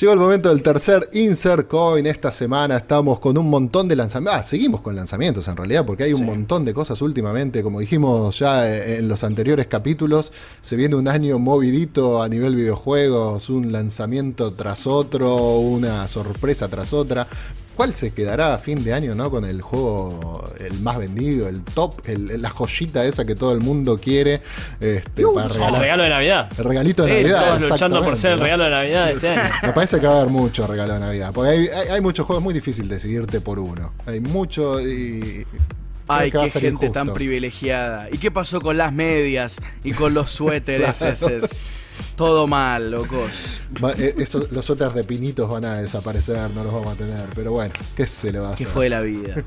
Llegó el momento del tercer Insert Coin. Esta semana estamos con un montón de lanzamientos. Ah, seguimos con lanzamientos en realidad, porque hay un montón de cosas últimamente. Como dijimos ya eh, en los anteriores capítulos, se viene un año movidito a nivel videojuegos, un lanzamiento tras otro, una sorpresa tras otra. ¿Cuál se quedará a fin de año, no? Con el juego el más vendido, el top, la joyita esa que todo el mundo quiere. Este, para regalar. El regalo de Navidad. El regalito de Navidad. Todos luchando por ser el regalo de Navidad de este año. Me parece que va a haber mucho regalo de Navidad. Porque hay, muchos juegos muy difícil decidirte por uno. Hay mucho y. Ay, qué gente tan privilegiada. ¿Y qué pasó con las medias y con los suéteres esos? Todo mal, locos. Eh, los otros de pinitos van a desaparecer, no los vamos a tener. Pero bueno, ¿qué se le va a hacer? ¿Qué fue la vida?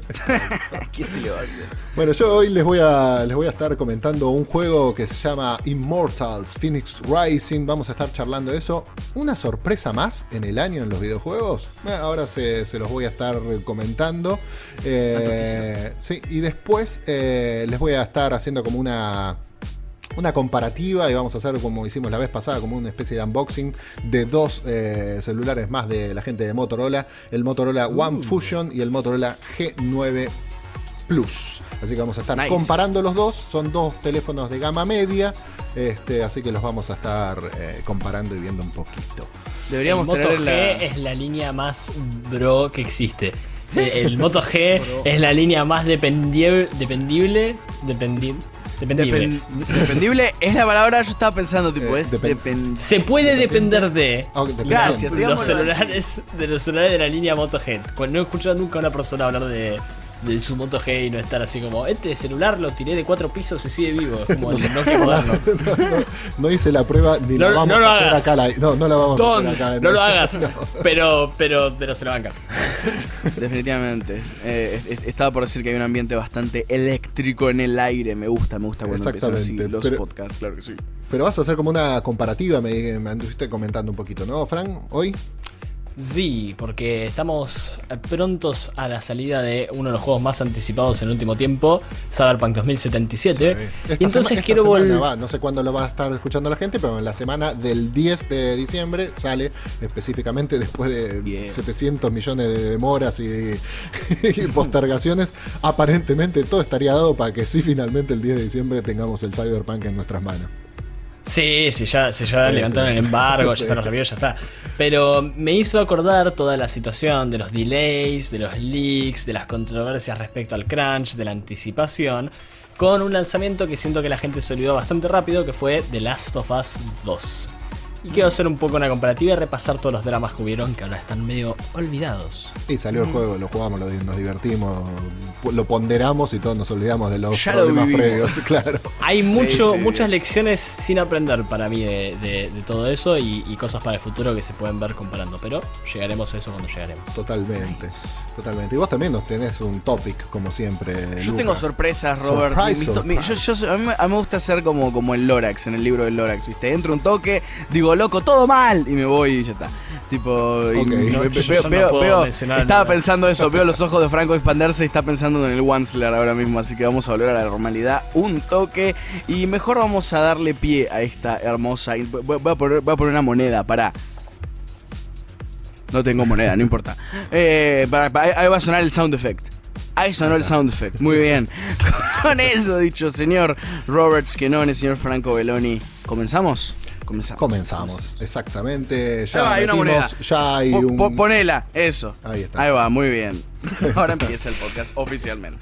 ¿Qué se le va a hacer? Bueno, yo hoy les voy, a, les voy a estar comentando un juego que se llama Immortals Phoenix Rising. Vamos a estar charlando de eso. Una sorpresa más en el año en los videojuegos. Eh, ahora se, los voy a estar comentando. Eh, sí, y después les voy a estar haciendo como una una comparativa y vamos a hacer como hicimos la vez pasada, como una especie de unboxing de dos eh, celulares más de la gente de Motorola, el Motorola One uh. Fusion y el Motorola G9 Plus. Así que vamos a estar comparando los dos, son dos teléfonos de gama media, este, así que los vamos a estar eh, comparando y viendo un poquito. Deberíamos el Moto G es la línea más bro que existe. Eh, el Moto G es la línea más dependible, dependible, dependible dependible es la palabra, yo estaba pensando, tipo, eh, es Se puede depender de. Gracias, los celulares, de los celulares de la línea Moto G. No he escuchado nunca a una persona hablar de, de su Moto G y no estar así como, este celular lo tiré de cuatro pisos y sigue vivo. como, no, quiero darlo. No, hice la prueba ni la vamos a hacer acá. no, no la vamos a hacer acá. No lo hagas, pero, pero, pero se lo banca. Definitivamente. Eh, estaba por decir que hay un ambiente bastante eléctrico en el aire. Me gusta, me gusta cuando empiezan así los podcasts, claro que sí. Pero vas a hacer como una comparativa, me, me anduviste comentando un poquito, ¿no, Fran? Hoy. Sí, porque estamos prontos a la salida de uno de los juegos más anticipados en el último tiempo, Cyberpunk 2077. entonces quiero volver. No sé cuándo lo va a estar escuchando la gente, pero en la semana del 10 de diciembre sale específicamente después de 700 millones de demoras y, y, postergaciones. Aparentemente todo estaría dado para que sí, finalmente el 10 de diciembre tengamos el Cyberpunk en nuestras manos. Sí, sí, ya, ya levantaron el embargo, ya están los reviews, ya está. Pero me hizo acordar toda la situación de los delays, de los leaks, de las controversias respecto al crunch, de la anticipación, con un lanzamiento que siento que la gente se olvidó bastante rápido, que fue The Last of Us 2. Y quiero hacer un poco una comparativa y repasar todos los dramas que hubieron que ahora están medio olvidados. Y salió el mm. juego, lo jugamos, nos divertimos, lo ponderamos y todos nos olvidamos de los problemas previos, claro. Hay mucho, muchas lecciones sin aprender para mí de, todo eso y, cosas para el futuro que se pueden ver comparando, pero llegaremos a eso cuando llegaremos. Totalmente, totalmente. Y vos también nos tenés un topic, como siempre. Yo tengo sorpresas, Robert. a, mí, me gusta ser como, como el Lorax, en el libro del Lorax, ¿viste? Entro un toque, digo, loco, todo mal. Y me voy y ya está. Tipo, veo, estaba pensando eso, veo los ojos de Franco expanderse y está pensando en el Wansler ahora mismo, así que vamos a volver a la normalidad un toque y mejor vamos a darle pie a esta hermosa... Voy a poner, voy a poner una moneda, para No tengo moneda, no importa. Eh, ahí va a sonar el sound effect. Ahí sonó el sound effect. Muy bien. Con eso dicho, señor Robert Skenone, señor Franco Belloni, ¿comenzamos? Comenzamos. exactamente. Ya hay una moneda. Ya hay un... Ponela, eso. Ahí está. Ahí va, muy bien. Ahora empieza el podcast oficialmente.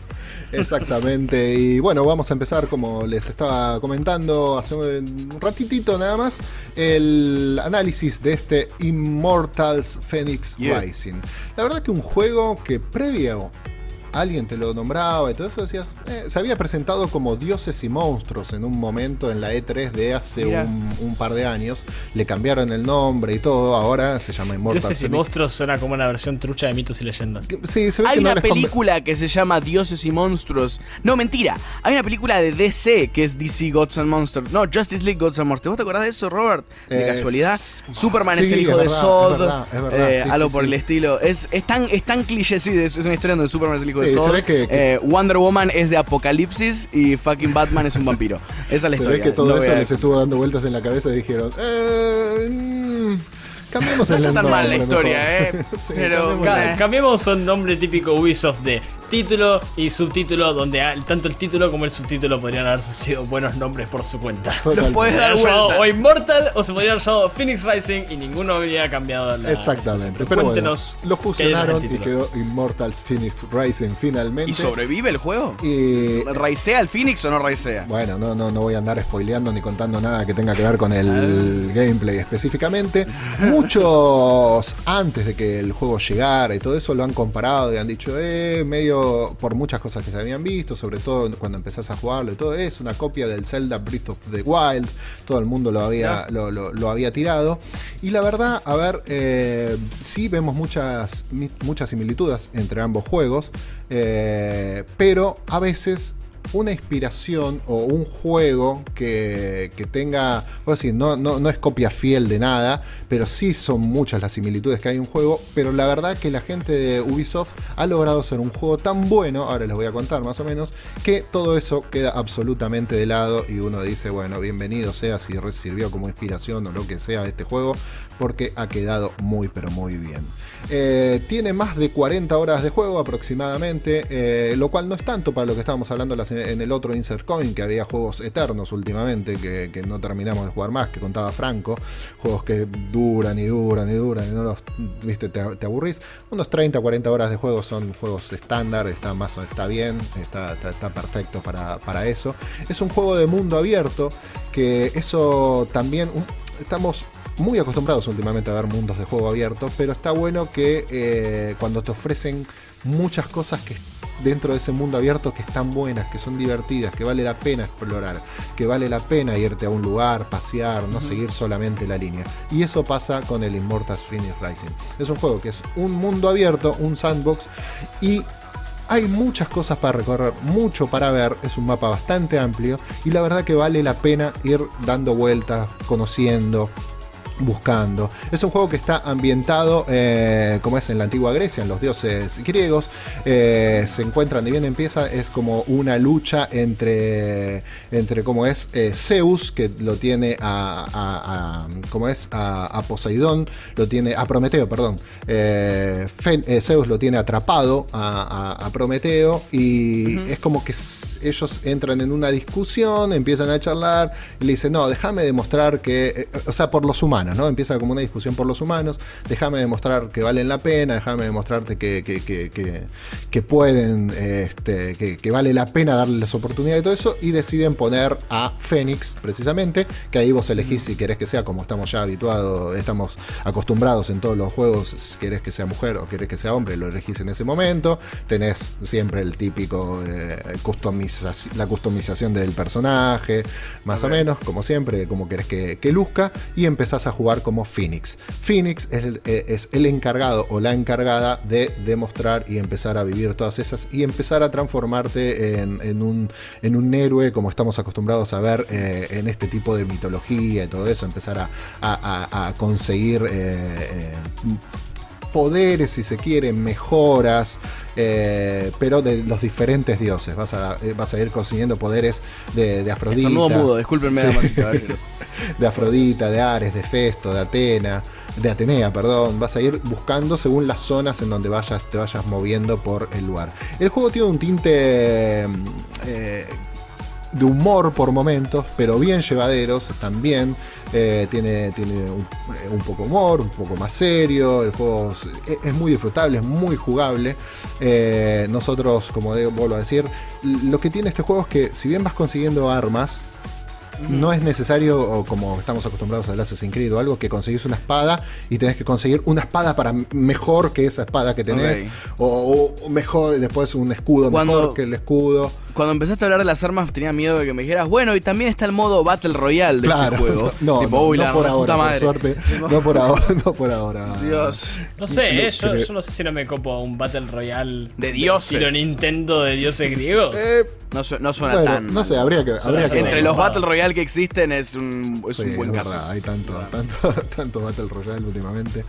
Exactamente. Y bueno, vamos a empezar, como les estaba comentando hace un ratitito nada más, el análisis de este Immortals Phoenix Rising. La verdad que un juego que previo alguien te lo nombraba y todo eso, decías, eh, se había presentado como Dioses y Monstruos en un momento en la E3 de hace un, par de años, le cambiaron el nombre y todo, ahora se llama Immortal Dioses y Monstruos suena como una versión trucha de mitos y leyendas. Sí, se ve Hay una película que se llama Dioses y Monstruos. No, mentira, hay una película de DC que es DC Gods and Monsters. No, Justice League Gods and Monsters. ¿Vos te acordás de eso, Robert? De casualidad. Superman es el hijo de Zod. Eh, algo por el estilo. Es, es, tan, es tan cliché, sí, es una historia donde Superman es el hijo eh, Wonder Woman es de Apocalipsis y fucking Batman es un vampiro. Esa es la se ve que todo eso les estuvo dando vueltas en la cabeza y dijeron, eh, mm, cambiemos el nombre. mal la historia, ¿eh? pero cambiemos un nombre típico Ubisoft de título y subtítulo, donde tanto el título como el subtítulo podrían haber sido buenos nombres por su cuenta. Los puedes dar O Immortal o se podría haber llamado Phoenix Rising y ninguno habría cambiado la. Exactamente. Pero Cuéntenos bueno, lo fusionaron y quedó Immortals Phoenix Rising finalmente. ¿Y sobrevive el juego? Y... ¿Raisea el Phoenix o no raisea? Bueno, no, no, no voy a andar spoileando ni contando nada que tenga que ver con el gameplay específicamente. Muchos antes de que el juego llegara y todo eso lo han comparado y han dicho, eh, medio por muchas cosas que se habían visto, sobre todo cuando empezás a jugarlo y todo, es una copia del Zelda Breath of the Wild, todo el mundo lo había, lo, había tirado. Y la verdad, a ver, eh, sí vemos muchas, muchas similitudes entre ambos juegos, eh, pero a veces una inspiración o un juego que, tenga, o no, no, no, es copia fiel de nada, pero sí son muchas las similitudes que hay en un juego, pero la verdad que la gente de Ubisoft ha logrado hacer un juego tan bueno, ahora les voy a contar más o menos, que todo eso queda absolutamente de lado y uno dice, bueno, bienvenido sea si sirvió como inspiración o lo que sea este juego, porque ha quedado muy pero muy bien. Eh, tiene más de 40 horas de juego aproximadamente, eh, lo cual no es tanto para lo que estábamos hablando en el otro Insert Coin, que había juegos eternos últimamente, que, no terminamos de jugar más, que contaba Franco, juegos que duran y duran y duran y no los, viste, te, aburrís. Unos 30, 40 horas de juego son juegos estándar, está, más, está bien, está, está, perfecto para, para eso. Es un juego de mundo abierto, que eso también... estamos muy acostumbrados últimamente a ver mundos de juego abiertos, pero está bueno que eh, cuando te ofrecen muchas cosas que dentro de ese mundo abierto que están buenas, que son divertidas, que vale la pena explorar, que vale la pena irte a un lugar, pasear, no seguir solamente la línea. Y eso pasa con el Immortals Phoenix Rising. Es un juego que es un mundo abierto, un sandbox y hay muchas cosas para recorrer, mucho para ver, es un mapa bastante amplio y la verdad que vale la pena ir dando vueltas, conociendo, buscando. Es un juego que está ambientado eh, como es en la antigua Grecia, en los dioses griegos. Eh, se encuentran, de bien empieza, es como una lucha entre, entre como es eh, Zeus, que lo tiene a, como es a, Poseidón, lo tiene a Prometeo, perdón. Zeus lo tiene atrapado a, Prometeo y es como que ellos entran en una discusión, empiezan a charlar y le dicen, no, déjame demostrar que, o sea, por los humanos ¿no? Empieza como una discusión por los humanos, déjame demostrar que valen la pena, déjame demostrarte que, que, pueden, este, que, vale la pena darles oportunidad y todo eso, y deciden poner a Fénix, precisamente, que ahí vos elegís si querés que sea como estamos ya habituados, estamos acostumbrados en todos los juegos, si querés que sea mujer o querés que sea hombre, lo elegís en ese momento, tenés siempre el típico eh, la customización del personaje, más o menos, como siempre, como querés que, que luzca, y empezás a jugar como Phoenix. Phoenix eh, es el, encargado o la encargada de demostrar y empezar a vivir todas esas y empezar a transformarte en, un, héroe como estamos acostumbrados a ver eh, en este tipo de mitología y todo eso, empezar a, conseguir eh, poderes, si se quiere, mejoras, pero de los diferentes dioses. Vas a, vas a ir consiguiendo poderes de, de Afrodita. Nuevo mudo, discúlpenme. de Afrodita, de Ares, de Festo, de Atena, de Atenea, perdón. Vas a ir buscando según las zonas en donde vayas, te vayas moviendo por el lugar. El juego tiene un tinte eh, de humor por momentos, pero bien llevaderos también. Eh, tiene tiene un, eh, un, poco humor, un poco más serio. El juego es, muy disfrutable, es muy jugable. nosotros, como vuelvo a decir, lo que tiene este juego es que si bien vas consiguiendo armas, no es necesario, como estamos acostumbrados a Assassin's Creed o algo, que conseguís una espada y tenés que conseguir una espada para mejor que esa espada que tenés. O, mejor, después un escudo mejor que el escudo. Cuando empezaste a hablar de las armas tenía miedo de que me dijeras, bueno, y también está el modo Battle Royale de este juego. No, no, por ahora, por suerte. No por ahora, no por ahora. Dios. No sé, eh, yo, no sé si no me copo un Battle Royale de dioses. De Nintendo de dioses griegos. Eh, no, no, suena tan. No sé, habría que, habría que Entre los Battle Royale que existen es un, es un buen caso. hay tanto, tanto, tanto Battle Royale últimamente.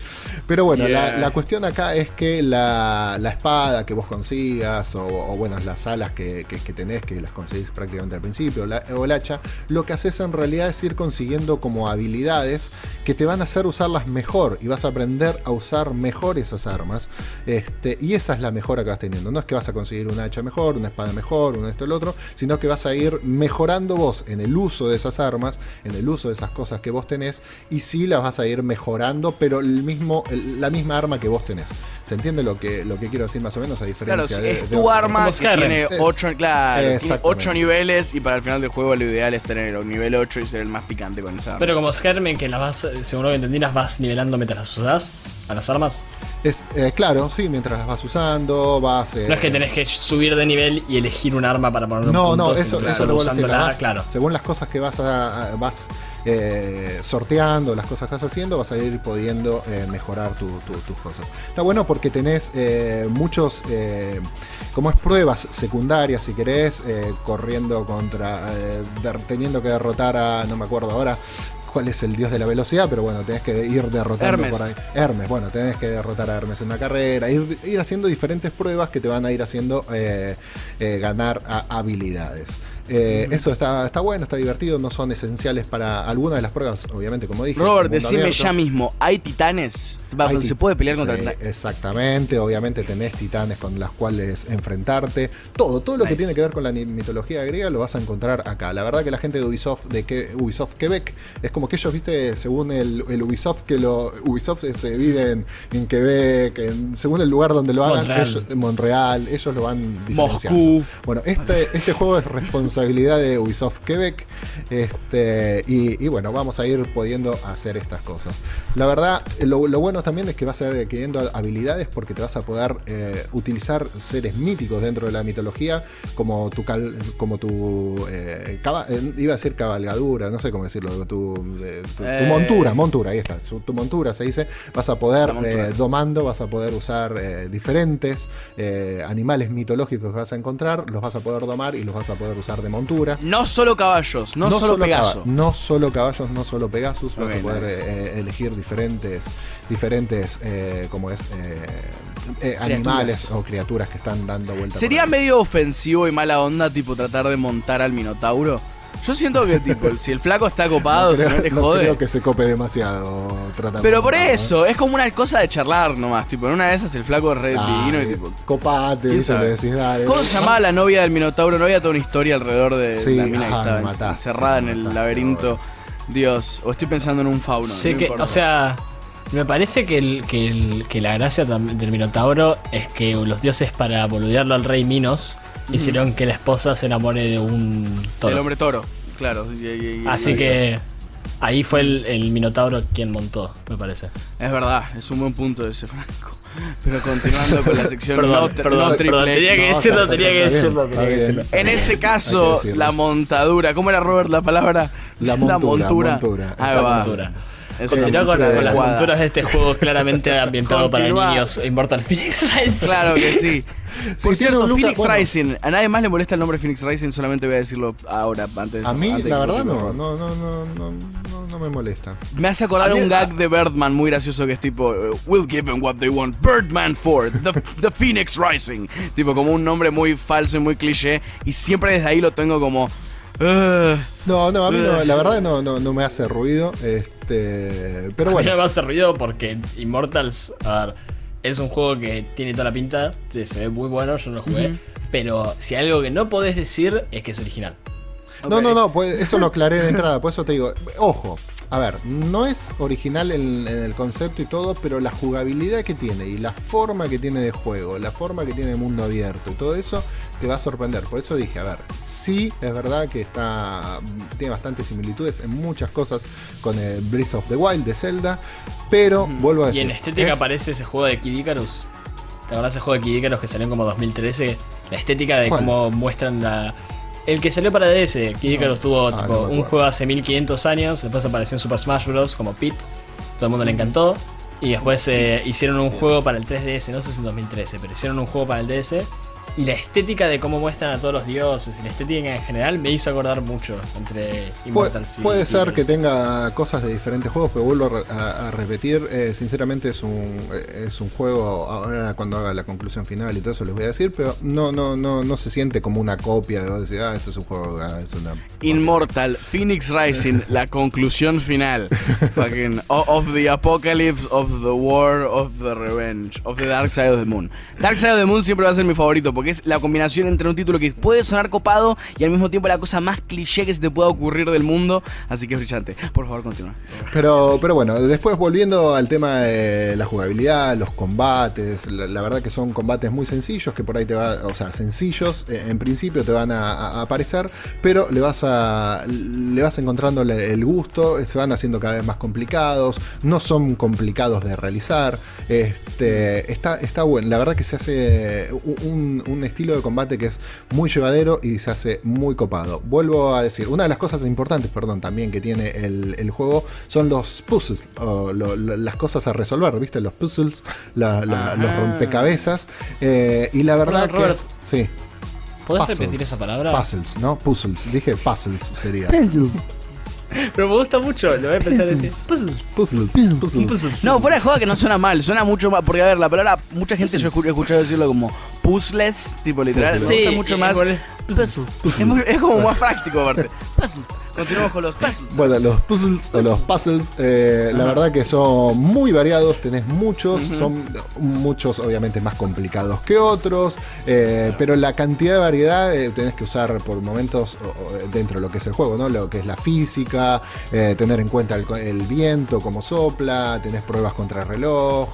Pero bueno, la, la, cuestión acá es que la, la, espada que vos consigas, o, o bueno, las alas que, que, tenés, que las conseguís prácticamente al principio, o el hacha, lo que haces en realidad es ir consiguiendo como habilidades que te van a hacer usarlas mejor y vas a aprender a usar mejor esas armas. Este, y esa es la mejora que vas teniendo. No es que vas a conseguir un hacha mejor, una espada mejor, un esto, el otro, sino que vas a ir mejorando vos en el uso de esas armas, en el uso de esas cosas que vos tenés, y sí las vas a ir mejorando, pero el mismo, la misma arma que vos tenés. ¿Se entiende lo que, lo que quiero decir más o menos? A diferencia de, es tu arma que tiene 8 niveles y para el final del juego lo ideal es tener el nivel 8 y ser el más picante con esa arma. Pero como Skyrim que las vas, según lo que entendí, las vas nivelando mientras las usas a las armas. Es eh, claro, sí, mientras las vas usando, vas. no es que tenés que subir de nivel y elegir un arma para poner un No, no, eso, eso lo claro. Según las cosas que vas a, vas eh, sorteando, las cosas que vas haciendo, vas a ir pudiendo eh, mejorar tus cosas. Está bueno porque tenés eh, muchos, como es pruebas secundarias, si querés, corriendo contra, teniendo que derrotar a, no me acuerdo ahora, cuál es el dios de la velocidad, pero bueno, tenés que ir derrotando por ahí. Hermes, bueno, tenés que derrotar a Hermes en una carrera, ir, ir haciendo diferentes pruebas que te van a ir haciendo ganar habilidades. Eh, eso está, está bueno, está divertido, no son esenciales para algunas de las pruebas, obviamente, como dije. Robert, decime ya mismo, ¿hay titanes? ¿Se puede pelear contra titanes? Exactamente, obviamente tenés titanes con las cuales enfrentarte. Todo, todo lo que tiene que ver con la mitología griega lo vas a encontrar acá. La verdad que la gente de Ubisoft, de que, Ubisoft Quebec, es como que ellos, viste, según el, Ubisoft, que lo Ubisoft se divide en, Quebec, según el lugar donde lo hagan, Montreal, ellos, Montreal, ellos lo van Moscú. Bueno, este, este juego es responsable habilidad de Ubisoft Quebec. Este, y, bueno, vamos a ir pudiendo hacer estas cosas. La verdad, lo, bueno también es que vas a ir adquiriendo habilidades porque te vas a poder eh, utilizar seres míticos dentro de la mitología, como tu, como tu eh, eh, iba a decir cabalgadura, no sé cómo decirlo, tu, montura, montura, ahí está, tu montura se dice, vas a poder domando, vas a poder usar diferentes animales mitológicos que vas a encontrar, los vas a poder domar y los vas a poder usar de montura. No solo caballos, no, solo, Pegasus. no solo caballos, no solo Pegasus. vas a poder eh, elegir diferentes, diferentes eh, como es, eh, animales o criaturas que están dando vueltas. ¿Sería medio ofensivo y mala onda, tipo, tratar de montar al Minotauro? Yo siento que, tipo, si el flaco está copado, si no le jode. No creo que se cope demasiado tratando. Pero por eso, es como una cosa de charlar nomás. Tipo, en una de esas el flaco es re divino y tipo. Copate, le decís, dale. ¿Cómo se llamaba la novia del Minotauro? No había toda una historia alrededor de la mina que estaba encerrada en el laberinto. Dios, o estoy pensando en un fauno. Sé que, o sea. Me parece que, el, que, que la gracia del Minotauro es que los dioses, para boludearlo al rey Minos, hicieron que la esposa se enamore de un toro. El hombre toro, claro. Así que ahí fue el, Minotauro quien montó, me parece. Es verdad, es un buen punto ese Franco. Pero continuando con la sección perdón, no, perdón, tenía que decirlo, tenía que decirlo, En ese caso, la montadura, ¿cómo era Robert la palabra? La montura. La montura. montura. Ahí va. Montura. Continúa con, las monturas de este juego claramente ambientado para niños. Immortal Phoenix Rising. Claro que sí. Por cierto, Phoenix Rising. A nadie más le molesta el nombre Phoenix Rising, solamente voy a decirlo ahora, antes A mí, la verdad, no, no, no, no, no, me molesta. Me hace acordar un gag de Birdman muy gracioso que es tipo, We'll give them what they want, Birdman for, the, Phoenix Rising. Tipo, como un nombre muy falso y muy cliché. Y siempre desde ahí lo tengo como. No, no, a mí la verdad no, no, no me hace ruido. Este, pero bueno. A mí me hace ruido porque Immortals, a ver, es un juego que tiene toda la pinta, se ve muy bueno, yo no lo jugué. Pero si hay algo que no podés decir es que es original. No, no, no, pues eso lo aclaré de entrada, por eso te digo, ojo, a ver, no es original en, el concepto y todo, pero la jugabilidad que tiene y la forma que tiene de juego, la forma que tiene de mundo abierto y todo eso te va a sorprender. Por eso dije, a ver, sí es verdad que está tiene bastantes similitudes en muchas cosas con el Breath of the Wild de Zelda, pero vuelvo a decir. Y en estética aparece ese juego de Kid Icarus. ¿Te acuerdas ese juego de Kid Icarus que salió en como 2013? La estética de cómo muestran la el que salió para DS, Kid Icarus tuvo ah, un juego hace 1500 años, después apareció en Super Smash Bros. como Pit, todo el mundo le encantó. Y después eh, hicieron un juego para el 3DS, no sé si en 2013, pero hicieron un juego para el DS y la estética de cómo muestran a todos los dioses y la estética en general me hizo acordar mucho entre Immortal Puede, puede ser que tenga cosas de diferentes juegos, pero vuelvo a, repetir, eh, sinceramente es un, eh, es un juego, ahora cuando haga la conclusión final y todo eso les voy a decir, pero no, no, no, no se siente como una copia de decir, ah, esto es un juego, ah, es una... Immortal, Phoenix Rising, la conclusión final. of the apocalypse, of the war, of the revenge, of the dark side of the moon. Dark side of the moon siempre va a ser mi favorito porque es la combinación entre un título que puede sonar copado y al mismo tiempo la cosa más cliché que se te pueda ocurrir del mundo. Así que es brillante. Por favor, continúa. Pero, pero bueno, después volviendo al tema de la jugabilidad, los combates, la, verdad que son combates muy sencillos que por ahí te va, o sea, sencillos eh, en principio te van a, aparecer, pero le vas a le vas encontrando el gusto, se van haciendo cada vez más complicados, no son complicados de realizar. Este, está, está bueno, la verdad que se hace un, un, estilo de combate que es muy llevadero y se hace muy copado. Vuelvo a decir, una de las cosas importantes, perdón, también que tiene el, juego son los puzzles, o las cosas a resolver, ¿viste? Los puzzles, los rompecabezas. Eh, y la verdad que... sí. ¿Podés repetir esa palabra? Puzzles, ¿no? Puzzles. Dije puzzles sería. Pero me gusta mucho, lo voy a empezar a decir. Puzzles. Puzzles. Puzzles. No, fuera de juego que no suena mal, suena mucho más. Porque a ver, la palabra, mucha gente yo he escuchado decirlo como puzzles, tipo literal. Sí, me gusta mucho más. Es, como más práctico, aparte. Puzzles. Continuamos con los puzzles. Bueno, los puzzles o los puzzles, eh, la verdad que son muy variados, tenés muchos, son muchos obviamente más complicados que otros, eh, pero la cantidad de variedad eh, tenés que usar por momentos dentro de lo que es el juego, ¿no? Lo que es la física, tener en cuenta el, viento, cómo sopla, tenés pruebas contra el reloj,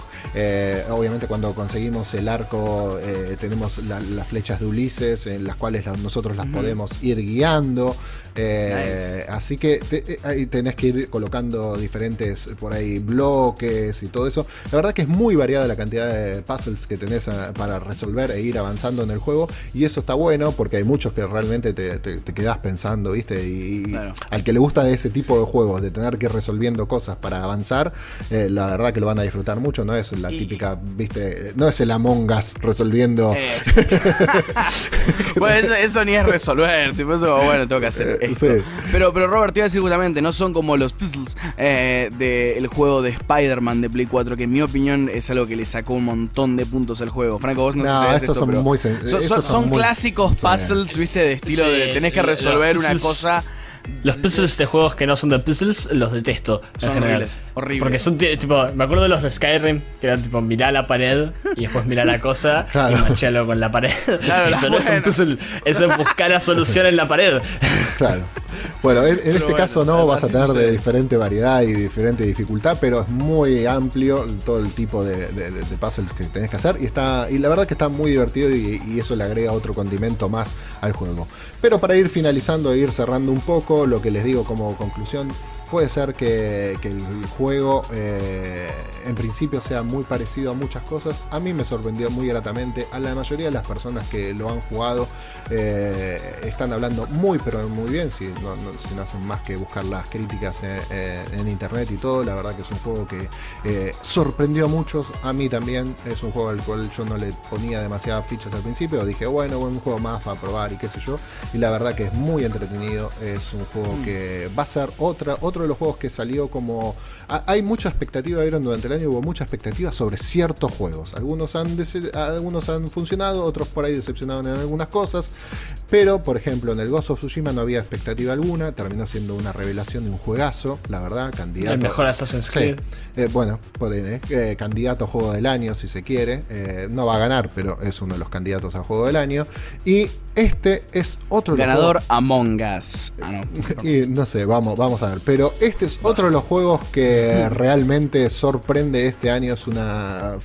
obviamente cuando conseguimos el arco tenemos las flechas de Ulises en las cuales nosotros las podemos ir guiando. Eh, así que eh, ahí tenés que ir colocando diferentes por ahí bloques y todo eso. La verdad que es muy variada la cantidad de puzzles que tenés para resolver e ir avanzando en el juego. Y eso está bueno porque hay muchos que realmente te, te, quedás pensando, ¿viste? Y, al que le gusta ese tipo de juegos, de tener que ir resolviendo cosas para avanzar, eh, la verdad que lo van a disfrutar mucho. No es la típica, ¿viste? No es el Among Us resolviendo. bueno, eso, ni es resolver, tipo eso, bueno, tengo que hacer pero, pero Robert, te iba a decir justamente, no son como los puzzles eh, del juego de Spider-Man de Play 4, que en mi opinión es algo que le sacó un montón de puntos al juego. Franco, vos no, no sé estos son muy Son, son, clásicos puzzles, viste, de estilo de tenés que resolver una cosa los puzzles de juegos que no son de puzzles los detesto. Son en horribles, horribles. Porque son tipo, me acuerdo de los de Skyrim, que eran tipo mirar la pared y después mirar la cosa y mancharlo con la pared. Claro, eso no es un puzzle, eso es buscar la solución en la pared. Claro. Bueno, en, este caso no, vas a tener de diferente variedad y diferente dificultad, pero es muy amplio todo el tipo de, puzzles que tenés que hacer y está y la verdad que está muy divertido y, y eso le agrega otro condimento más al juego. Pero para ir finalizando e ir cerrando un poco, lo que les digo como conclusión, Puede ser que, el juego eh, en principio sea muy parecido a muchas cosas. A mí me sorprendió muy gratamente. A la mayoría de las personas que lo han jugado eh, están hablando muy pero muy bien. Si no, hacen más que buscar las críticas en, internet y todo. La verdad que es un juego que eh, sorprendió a muchos. A mí también es un juego al cual yo no le ponía demasiadas fichas al principio. Dije, bueno, un juego más para probar y qué sé yo. Y la verdad que es muy entretenido. Es un juego mm. que va a ser otra, otra de los juegos que salió como... Hay mucha expectativa, vieron, durante el año hubo mucha expectativa sobre ciertos juegos. Algunos han, algunos han funcionado, otros por ahí decepcionaron en algunas cosas. Pero, por ejemplo, en el Ghost of Tsushima no había expectativa alguna. Terminó siendo una revelación de un juegazo, la verdad, candidato... El mejor Assassin's Creed. Eh, bueno, por ahí, eh, candidato a juego del año, si se quiere. Eh, no va a ganar, pero es uno de los candidatos a juego del año. Y este es otro ganador Among Us. Ah, no. y no sé, vamos, vamos a ver. Pero este es otro de los juegos que realmente sorprende este año. Es una,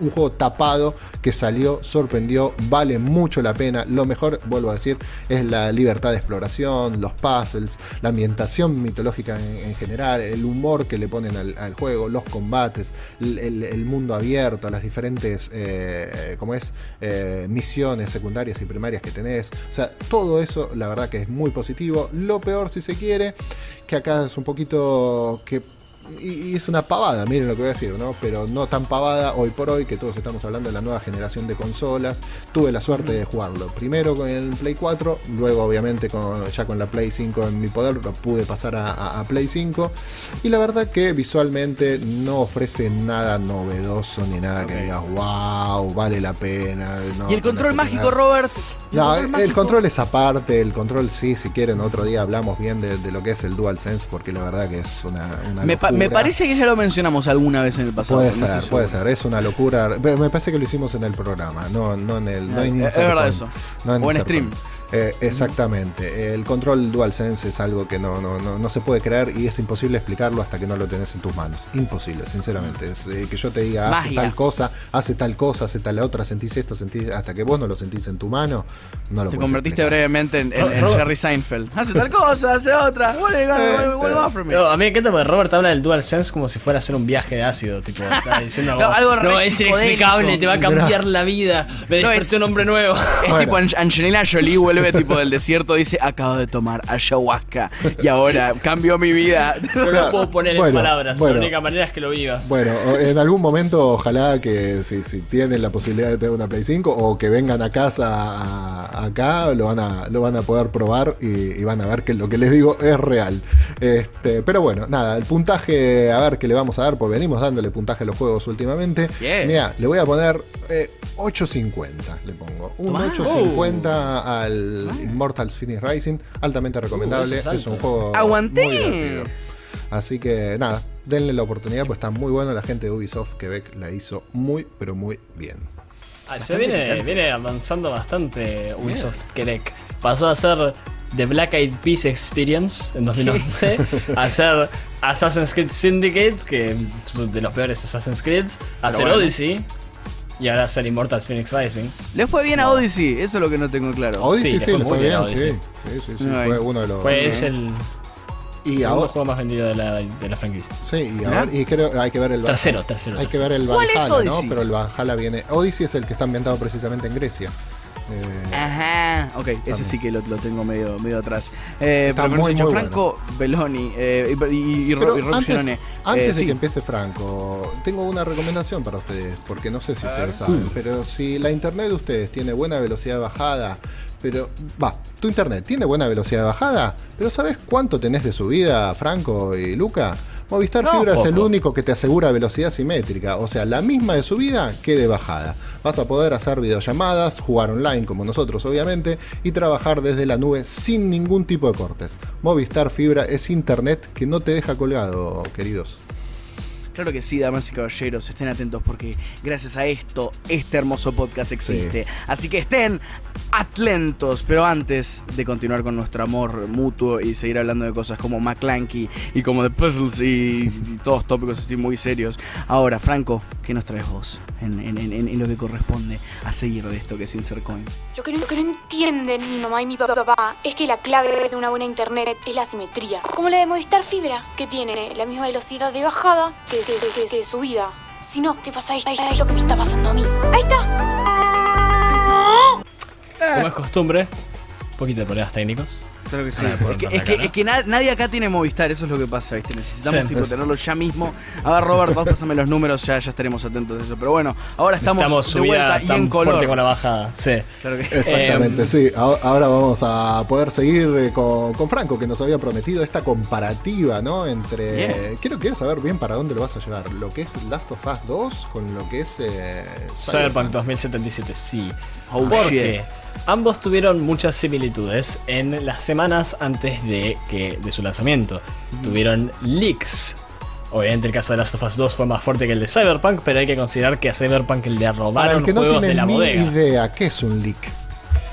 un juego tapado que salió, sorprendió, vale mucho la pena. Lo mejor, vuelvo a decir, es la libertad de exploración, los puzzles, la ambientación mitológica en, general, el humor que le ponen al, juego, los combates, el, mundo abierto, las diferentes, eh, como es, eh, misiones secundarias y primarias que tenemos o sea, todo eso la verdad que es muy positivo. Lo peor si se quiere, que acá es un poquito que y, es una pavada, miren lo que voy a decir, ¿no? Pero no tan pavada hoy por hoy, que todos estamos hablando de la nueva generación de consolas. Tuve la suerte de jugarlo primero con el Play 4, luego obviamente con, ya con la Play 5 en mi poder, lo pude pasar a, Play 5. Y la verdad que visualmente no ofrece nada novedoso ni nada que digas, wow, vale la pena. ¿Y el control mágico, Robert? no, el control es aparte, el control sí, si quieren otro día hablamos bien de, lo que es el DualSense, porque la verdad que es una... me, me, parece que ya lo mencionamos alguna vez en el pasado. Puede ser, puede ser, es una locura. Me parece que lo hicimos en el programa, no, no en el... No en es verdad eso. No en stream. Eh, exactamente. El control DualSense es algo que no, no, no, se puede creer y es imposible explicarlo hasta que no lo tenés en tus manos. Imposible, sinceramente. Es, eh, que yo te diga, hace tal cosa, hace tal cosa, hace tal otra, sentís esto, sentís. Hasta que vos no lo sentís en tu mano, no lo Te convertiste brevemente en, Jerry Seinfeld. Hace tal cosa, hace otra. Eh, a mí me encanta porque Robert habla del DualSense como si fuera a hacer un viaje de ácido. Tipo, está diciendo, no, algo no es inexplicable, te va a cambiar la vida. Me desperté un hombre nuevo. Es tipo Angelina Jolie, vuelve tipo del desierto, dice, acabo de tomar ayahuasca y ahora cambió mi vida. No lo puedo poner en palabras, la única manera es que lo vivas. Bueno, en algún momento ojalá que si, si tienen la posibilidad de tener una Play 5 o que vengan a casa acá, lo van a, lo van a poder probar y, van a ver que lo que les digo es real. Este, pero bueno, nada, el puntaje, a ver qué le vamos a dar, porque venimos dándole puntaje a los juegos últimamente. Mira, le voy a poner 8.50, eh, le pongo. Un 8.50 al Immortals Finish Rising, altamente recomendable. Uh, es, un juego muy divertido. Así que nada, denle la oportunidad, pues está muy bueno. La gente de Ubisoft Quebec la hizo muy, pero muy bien. Ah, se viene, viene avanzando bastante Ubisoft Quebec. Pasó a ser The Black Eyed Peas Experience en 2011 a hacer Assassin's Creed Syndicate, que es de los peores Assassin's Creed, a hacer Odyssey y ahora ser Immortals Phoenix Rising. Le fue bien a Odyssey, eso es lo que no tengo claro. Odyssey sí, le fue, bien, sí. Sí, sí, sí. fue uno de los. Fue es el. Y ahora, juego más vendido de la, de la franquicia. Sí, y, ahora, y creo hay que ver el Tercero, tercero. Hay que ver el Valhalla, ¿no? Pero el Valhalla viene. Odyssey es el que está ambientado precisamente en Grecia. Eh, Ajá, ok, ese sí que lo, tengo medio, medio atrás. Eh, pero muy, dicho, Franco Belloni eh, y, y, Antes, antes de que empiece Franco, tengo una recomendación para ustedes, porque no sé si ustedes saben, pero si la internet de ustedes tiene buena velocidad de bajada, pero va, tu internet tiene buena velocidad de bajada, pero ¿sabes cuánto tenés de subida, Franco y Luca? Movistar Fibra es el único que te asegura velocidad simétrica, o sea, la misma de subida que de bajada. Vas a poder hacer videollamadas, jugar online como nosotros obviamente, y trabajar desde la nube sin ningún tipo de cortes. Movistar Fibra es internet que no te deja colgado, queridos. Claro que sí, damas y caballeros, estén atentos porque gracias a esto, este hermoso podcast existe. Así que estén atentos. Pero antes de continuar con nuestro amor mutuo y seguir hablando de cosas como McClanky y como de puzzles y, todos tópicos así muy serios. Ahora, Franco, ¿qué nos traes vos en, lo que corresponde a seguir de esto que es Insercoin? Lo que, no, lo que no entienden mi mamá y mi papá es que la clave de una buena internet es la simetría. Como la de Movistar Fibra, que tiene la misma velocidad de bajada que de, su vida. Si no, te pasa lo que me está pasando a mí. Ahí está. Como es costumbre, un poquito de problemas técnicos. Claro que sí. es que, nadie acá tiene Movistar, eso es lo que pasa, ¿viste? Necesitamos tipo, tenerlo ya mismo. A ver, Robert, vos pásame los números, ya, ya estaremos atentos a eso. Pero bueno, ahora estamos de vuelta y en color. con la bajada, sí. Exactamente, em, sí. Ahora vamos a poder seguir eh, con, Franco, que nos había prometido esta comparativa, ¿no? Entre. Quiero, quiero saber bien para dónde lo vas a llevar. Lo que es Last of Us 2 con lo que es. Eh, Cyberpunk 2077, sí. Oh, Porque ambos tuvieron muchas similitudes en las semanas antes de, que, de su lanzamiento. Tuvieron leaks. Obviamente el caso de Last of Us 2 fue más fuerte que el de Cyberpunk, pero hay que considerar que a Cyberpunk le robaron que juegos de la ni idea, ¿qué es un leak?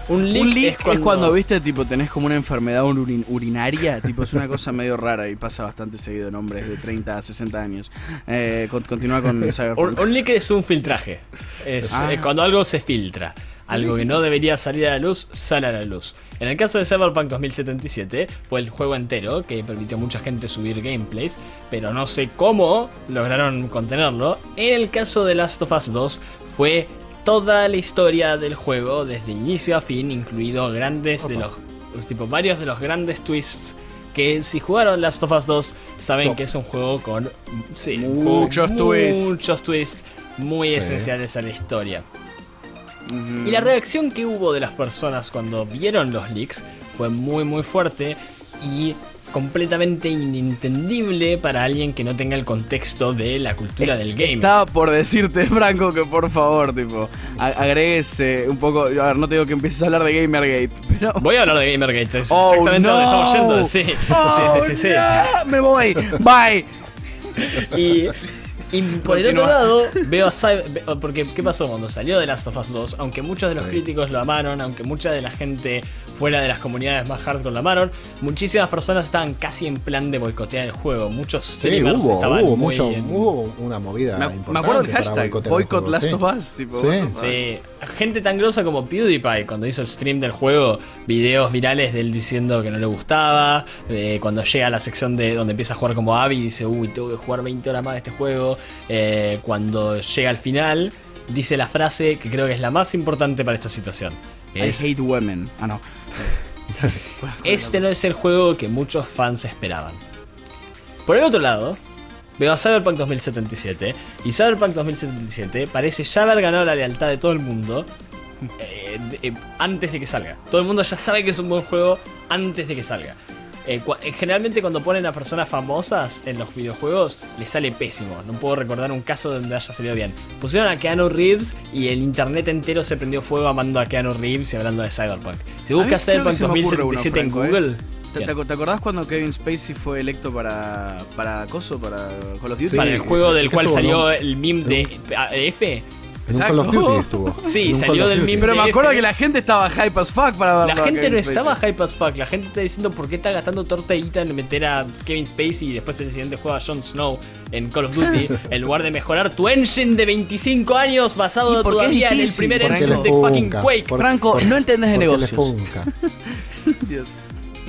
Un leak, es, cuando... viste, tipo, tenés como una enfermedad urinaria, tipo, es una cosa medio rara y pasa bastante seguido en hombres de 30 a 60 años. Eh, continúa con Cyberpunk. Un, leak es un filtraje. Es ah. eh, cuando algo se filtra. Algo que no debería salir a la luz, sale a la luz. En el caso de Cyberpunk 2077, fue el juego entero que permitió a mucha gente subir gameplays, pero no sé cómo lograron contenerlo. En el caso de Last of Us 2, fue toda la historia del juego, desde inicio a fin, incluido grandes de los, tipo, varios de los grandes twists que si jugaron Last of Us 2 saben que es un juego con muchos twists. Muchos twists muy esenciales a la historia. Y la reacción que hubo de las personas cuando vieron los leaks fue muy muy fuerte y completamente inentendible para alguien que no tenga el contexto de la cultura del game. Estaba por decirte, Franco, que por favor, tipo, agregues un poco. A ver, no te digo que empieces a hablar de Gamergate, pero. Voy a hablar de Gamergate, es oh, exactamente donde estamos yendo. Sí, oh, sí, sí, sí, Me voy, bye. y y por el otro lado, veo a Cyber. Porque, ¿qué pasó cuando salió de Last of Us 2? Aunque muchos de los críticos lo amaron, aunque mucha de la gente fuera de las comunidades más hardcore lo amaron, muchísimas personas estaban casi en plan de boicotear el juego. Muchos streamers hubo, estaban. Hubo, mucho, hubo una movida. Me, importante me acuerdo el hashtag Boycott Last of Us. Tipo, sí. sí. Gente tan grosa como PewDiePie, cuando hizo el stream del juego, videos virales de él diciendo que no le gustaba. cuando llega a la sección de donde empieza a jugar como Abby, dice, uy, tengo que jugar 20 horas más de este juego. Eh, cuando llega al final, dice la frase que creo que es la más importante para esta situación. I hate women. Ah, no. este no es el juego que muchos fans esperaban. Por el otro lado, veo a Cyberpunk 2077 y Cyberpunk 2077 parece ya haber ganado la lealtad de todo el mundo eh, eh, antes de que salga. Todo el mundo ya sabe que es un buen juego antes de que salga. Eh, eh, generalmente cuando ponen a personas famosas en los videojuegos les sale pésimo. No puedo recordar un caso donde haya salido bien. Pusieron a Keanu Reeves y el internet entero se prendió fuego amando a Keanu Reeves y hablando de Cyberpunk. Si buscas Cyberpunk 2077 en ¿eh? Google... ¿Te, acordás cuando Kevin Spacey fue electo para, para Coso, para Call of Duty? para el juego del cual salió el meme de F. En un Call of Duty estuvo. Sí, salió del meme. Pero me acuerdo que la gente estaba hype as fuck para La gente no estaba hype as fuck. La gente está diciendo por qué está gastando tortadita en meter a Kevin Spacey y después el siguiente juega a Jon Snow en Call of Duty en lugar de mejorar tu engine de 25 años basado todavía en el primer engine de fucking Quake. Franco, no entendés de negocios. Dios.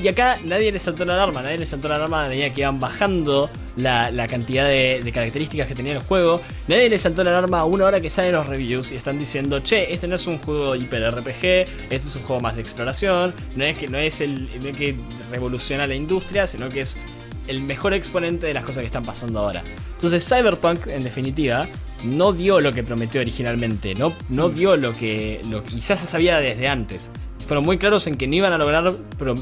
Y acá nadie le saltó la alarma, nadie le saltó la alarma a medida que iban bajando la, cantidad de, características que tenía el juego. Nadie le saltó la alarma a una hora que salen los reviews y están diciendo, che, este no es un juego hiper RPG, este es un juego más de exploración, no es que no es el que revoluciona la industria, sino que es el mejor exponente de las cosas que están pasando ahora. Entonces Cyberpunk, en definitiva, no dio lo que prometió originalmente, no, no dio lo que, lo que quizás se sabía desde antes fueron muy claros en que no iban a lograr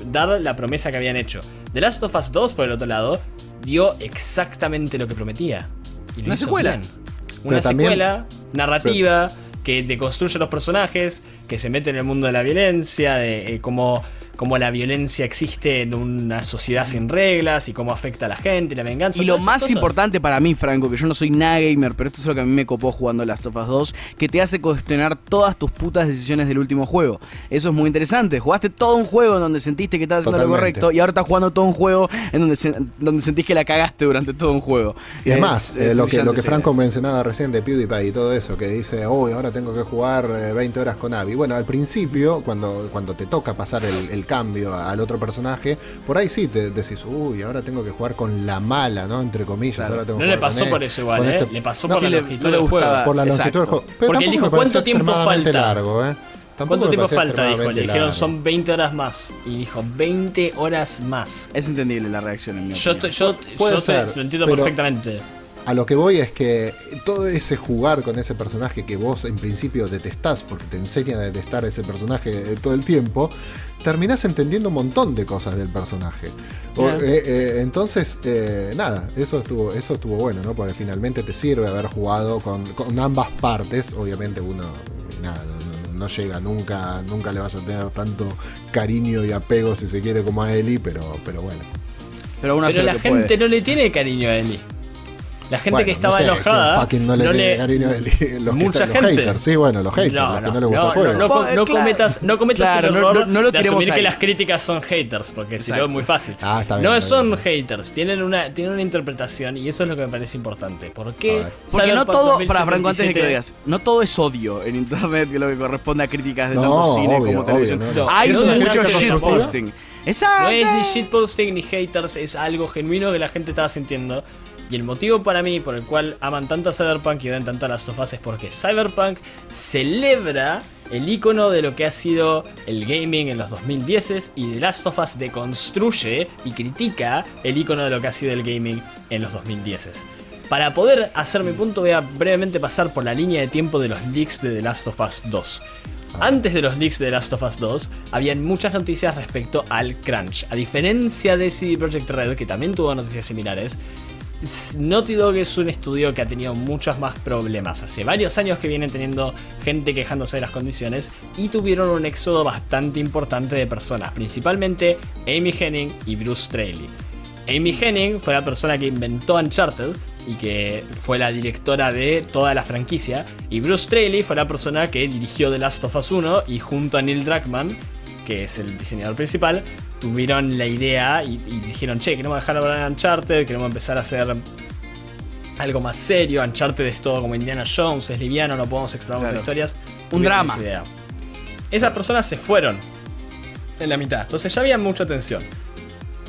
dar la promesa que habían hecho. The Last of Us 2, por el otro lado, dio exactamente lo que prometía. Y Una secuela. Una secuela narrativa que deconstruye los personajes, que se mete en el mundo de la violencia, de eh, cómo cómo la violencia existe en una sociedad sin reglas y cómo afecta a la gente y la venganza. Y lo más importante para mí, Franco, que yo no soy nada gamer, pero esto es lo que a mí me copó jugando Last of Us 2, que te hace cuestionar todas tus putas decisiones del último juego. Eso es muy interesante. Jugaste todo un juego en donde sentiste que estabas haciendo lo correcto y ahora estás jugando todo un juego en donde, donde sentís que la cagaste durante todo un juego. Y además, eh, lo, que, lo que Franco mencionaba recién de PewDiePie y todo eso, que dice, uy, ahora tengo que jugar 20 eh, horas con Abby. Bueno, al principio, cuando, cuando te toca pasar el, el cambio al otro personaje, por ahí sí te decís, uy, ahora tengo que jugar con la mala, ¿no? Entre comillas. Ahora tengo no le pasó por eso igual, ¿eh? Este le pasó por, la longitud del juego. Por la longitud del juego. Porque él dijo, ¿cuánto tiempo falta? Largo, ¿eh? ¿Cuánto tiempo falta? Dijo. Le dijeron son 20 horas más. Y dijo 20 horas más. Es entendible la reacción en mi Yo, estoy, yo, yo lo entiendo perfectamente. A lo que voy es que todo ese jugar con ese personaje que vos en principio detestás, porque te enseña a detestar a ese personaje eh, todo el tiempo, terminás entendiendo un montón de cosas del personaje. Eh, eh, entonces, nada, eso estuvo, eso estuvo bueno, ¿no? Porque finalmente te sirve haber jugado con, ambas partes. Obviamente uno nada, no, llega nunca, nunca le vas a tener tanto cariño y apego si se quiere como a Eli, pero, pero bueno. Pero, la gente no le tiene cariño a Eli. La gente que estaba enojada. no le, cariño los, mucha gente. Los haters, sí, bueno, los haters, no, los que no, les gusta el juego. No, no, cometas, no cometas el error no, de asumir que las críticas son haters, porque si no es muy fácil. Ah, está bien, no son haters, tienen una, tienen una interpretación y eso es lo que me parece importante. ¿Por qué? Porque no todo, para Franco, antes de que lo digas, no todo es odio en internet, que lo que corresponde a críticas de tanto cine como televisión. Hay mucho shitposting. No es ni shitposting ni haters, es algo genuino que la gente estaba sintiendo. Y el motivo para mí por el cual aman tanto a Cyberpunk y odian tanto a las sofás es porque Cyberpunk celebra el icono de lo que ha sido el gaming en los 2010s y The Last of Us deconstruye y critica el icono de lo que ha sido el gaming en los 2010s. Para poder hacer mi punto voy a brevemente pasar por la línea de tiempo de los leaks de The Last of Us 2. Antes de los leaks de The Last of Us 2, habían muchas noticias respecto al crunch. A diferencia de CD Projekt Red, que también tuvo noticias similares, Naughty Dog es un estudio que ha tenido muchos más problemas. Hace varios años que vienen teniendo gente quejándose de las condiciones y tuvieron un éxodo bastante importante de personas, principalmente Amy Henning y Bruce Straley. Amy Henning fue la persona que inventó Uncharted y que fue la directora de toda la franquicia, y Bruce Straley fue la persona que dirigió The Last of Us 1 y junto a Neil Druckmann, que es el diseñador principal, tuvieron la idea y, dijeron, che, queremos dejar hablar de Uncharted, queremos empezar a hacer algo más serio. Uncharted es todo como Indiana Jones, es liviano, no podemos explorar muchas historias. Un drama. idea. Esas personas se fueron en la mitad, entonces ya había mucha tensión.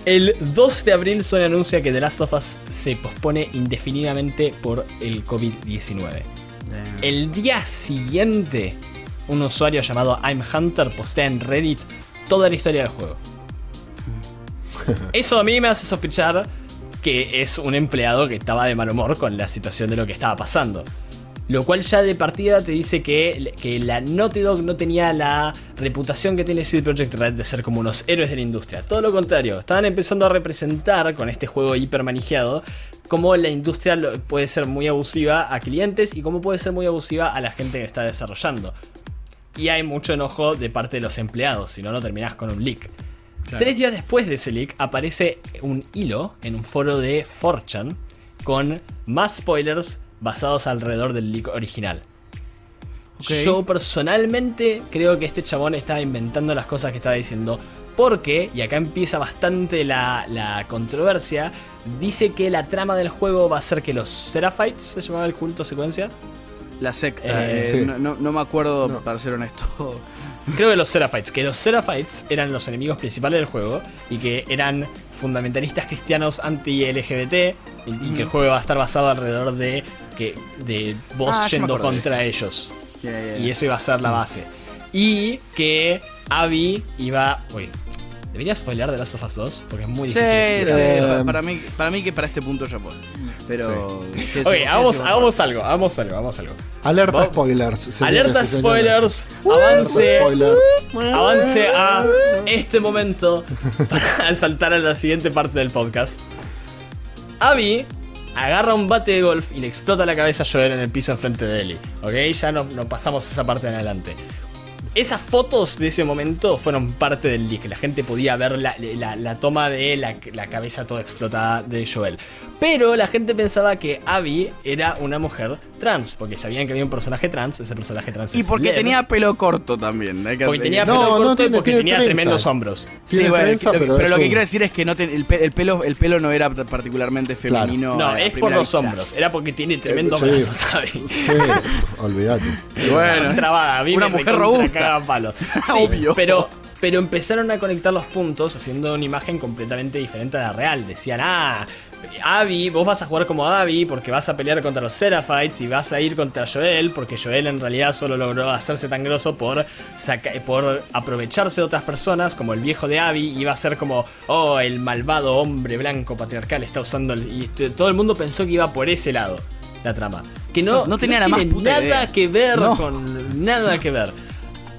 El 2 de abril Sony anuncia que The Last of Us se pospone indefinidamente por el COVID-19. El día siguiente, un usuario llamado I'm Hunter postea en Reddit toda la historia del juego. Eso a mí me hace sospechar que es un empleado que estaba de mal humor con la situación de lo que estaba pasando. Lo cual ya de partida te dice que, que la Naughty Dog no tenía la reputación que tiene CD Projekt Red de ser como unos héroes de la industria. Todo lo contrario, estaban empezando a representar con este juego hipermanejado cómo la industria puede ser muy abusiva a clientes y cómo puede ser muy abusiva a la gente que está desarrollando. Y hay mucho enojo de parte de los empleados, si no, no terminás con un leak. Tres días después de ese leak aparece un hilo en un foro de 4chan con más spoilers basados alrededor del leak original. Yo personalmente creo que este chabón estaba inventando las cosas que estaba diciendo. Porque, y acá empieza bastante la, controversia, dice que la trama del juego va a ser que los Seraphites, se llamaba el culto secuencia. La secta, eh, eh, no, me acuerdo, para ser honesto. Creo que los Seraphites, que los Seraphites eran los enemigos principales del juego y que eran fundamentalistas cristianos anti-LGBT y, que el juego va a estar basado alrededor de que de vos ah, yendo contra ellos. Y eso iba a ser la base. Y que Abby iba. Uy, ¿debería spoiler de Last of Us 2? Porque es muy difícil. Sí, para, mí, para mí que para este punto ya puedo. Pero. Ok, hagamos, hagamos algo, hagamos algo, hagamos algo. Alerta spoilers. Alerta spoilers. Avance. Avance a este momento para saltar a la siguiente parte del podcast. Abby agarra un bate de golf y le explota la cabeza a Joel en el piso enfrente de Ellie. ¿Ok? Ya no, no pasamos esa parte en adelante. Esas fotos de ese momento fueron parte del leak. La gente podía ver la, toma de la, la, cabeza toda explotada de Joel. Pero la gente pensaba que Abby era una mujer trans, porque sabían que había un personaje trans, ese personaje trans. Y porque tenía pelo corto también. porque tenía pelo corto y porque tenía tremendos hombros. Sí, bueno, pero, lo que quiero decir es que no el, pelo, el pelo no era particularmente femenino. No, es por los hombros, era porque tiene tremendos eh, brazos, ¿sabes? Sí, olvídate. Bueno, trabada, una mujer robusta. Palo. Obvio. Pero pero empezaron a conectar los puntos haciendo una imagen completamente diferente a la real. Decían, ah, Abby, vos vas a jugar como Abby porque vas a pelear contra los Seraphites y vas a ir contra Joel porque Joel en realidad solo logró hacerse tan grosso por, por aprovecharse de otras personas como el viejo de Abby iba a ser como, oh, el malvado hombre blanco patriarcal está usando... y todo el mundo pensó que iba por ese lado la trama. Que no, no, tenía nada que ver con... Nada que ver.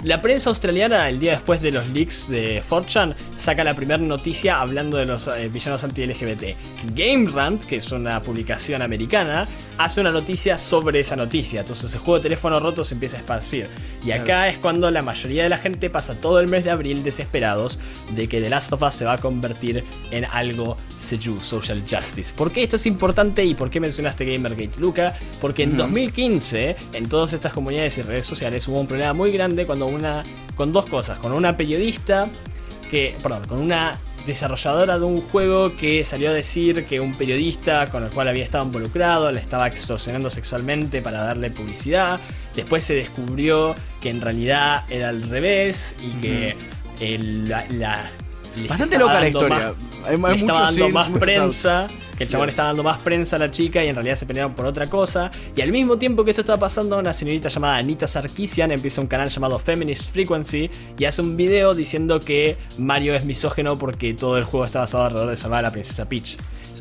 La prensa australiana, el día después de los leaks de 4chan, saca la primera noticia hablando de los eh, villanos anti-LGBT. Game Rant, que es una publicación americana, hace una noticia sobre esa noticia. Entonces el juego de teléfono roto se empieza a esparcir. Y acá es cuando la mayoría de la gente pasa todo el mes de abril desesperados de que The Last of Us se va a convertir en algo Seju, Social Justice. ¿Por qué esto es importante y por qué mencionaste Gamergate, Luca? Porque en 2015, en todas estas comunidades y redes sociales hubo un problema muy grande cuando una, con dos cosas, con una periodista que, perdón, con una desarrolladora de un juego que salió a decir que un periodista con el cual había estado involucrado le estaba extorsionando sexualmente para darle publicidad. Después se descubrió que en realidad era al revés y que la, Bastante loca la historia. Más, estaba dando más prensa. que el chabón está dando más prensa a la chica y en realidad se pelearon por otra cosa. Y al mismo tiempo que esto está pasando, una señorita llamada Anita Sarkisian empieza un canal llamado Feminist Frequency y hace un video diciendo que Mario es misógeno porque todo el juego está basado alrededor de salvar a la princesa Peach.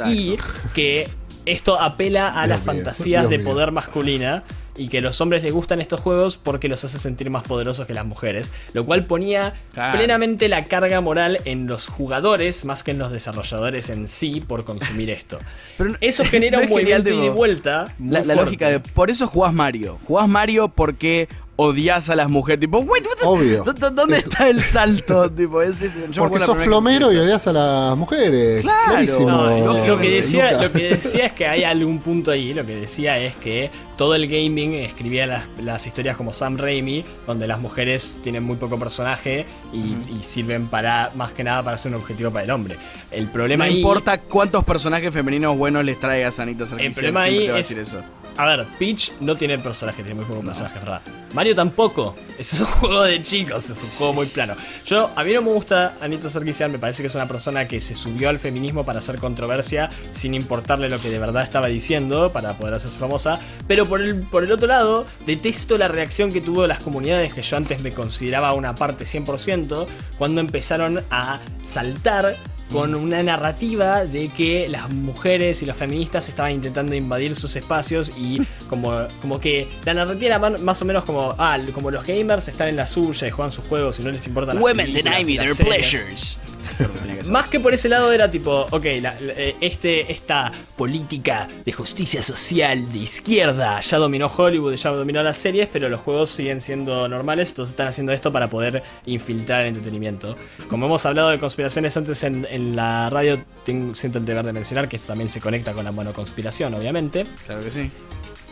Y que esto apela a las fantasías de poder masculina y que los hombres les gustan estos juegos porque los hace sentir más poderosos que las mujeres, lo cual ponía plenamente la carga moral en los jugadores más que en los desarrolladores en sí por consumir esto. Pero eso genera un movimiento de vuelta. La, la lógica de por eso jugás Mario. Jugás Mario porque odias a las mujeres. Tipo, Obvio. ¿dónde está el salto? tipo, es, Porque sos plomero y odias a las mujeres. Claro. lo, que decía, lo que decía es que hay algún punto ahí. Lo que decía es que todo el gaming escribía las, las historias como Sam Raimi, donde las mujeres tienen muy poco personaje y, sirven para más que nada para ser un objetivo para el hombre. El problema no ahí, importa cuántos personajes femeninos buenos les traigas a Anita El problema ahí es, eso. A ver, Peach no tiene personaje, tiene muy pocos personajes, ¿verdad? Mario tampoco. Es un juego de chicos, es un juego muy plano. Yo, a mí no me gusta Anita Sarkisian, me parece que es una persona que se subió al feminismo para hacer controversia sin importarle lo que de verdad estaba diciendo para poder hacerse famosa. Pero por el, por el otro lado, detesto la reacción que tuvo las comunidades que yo antes me consideraba una parte 100% cuando empezaron a saltar con una narrativa de que las mujeres y los feministas estaban intentando invadir sus espacios y como, como que la narrativa era más o menos como, ah, como los gamers están en la suya y juegan sus juegos y no les importa las Women deny me their pleasures. Más que por ese lado era tipo, ok, eh, este, esta política de justicia social de izquierda ya dominó Hollywood, ya dominó las series, pero los juegos siguen siendo normales, entonces están haciendo esto para poder infiltrar el entretenimiento. Como hemos hablado de conspiraciones antes en, la radio, tengo, siento el deber de mencionar que esto también se conecta con la monoconspiración, obviamente. Claro que sí.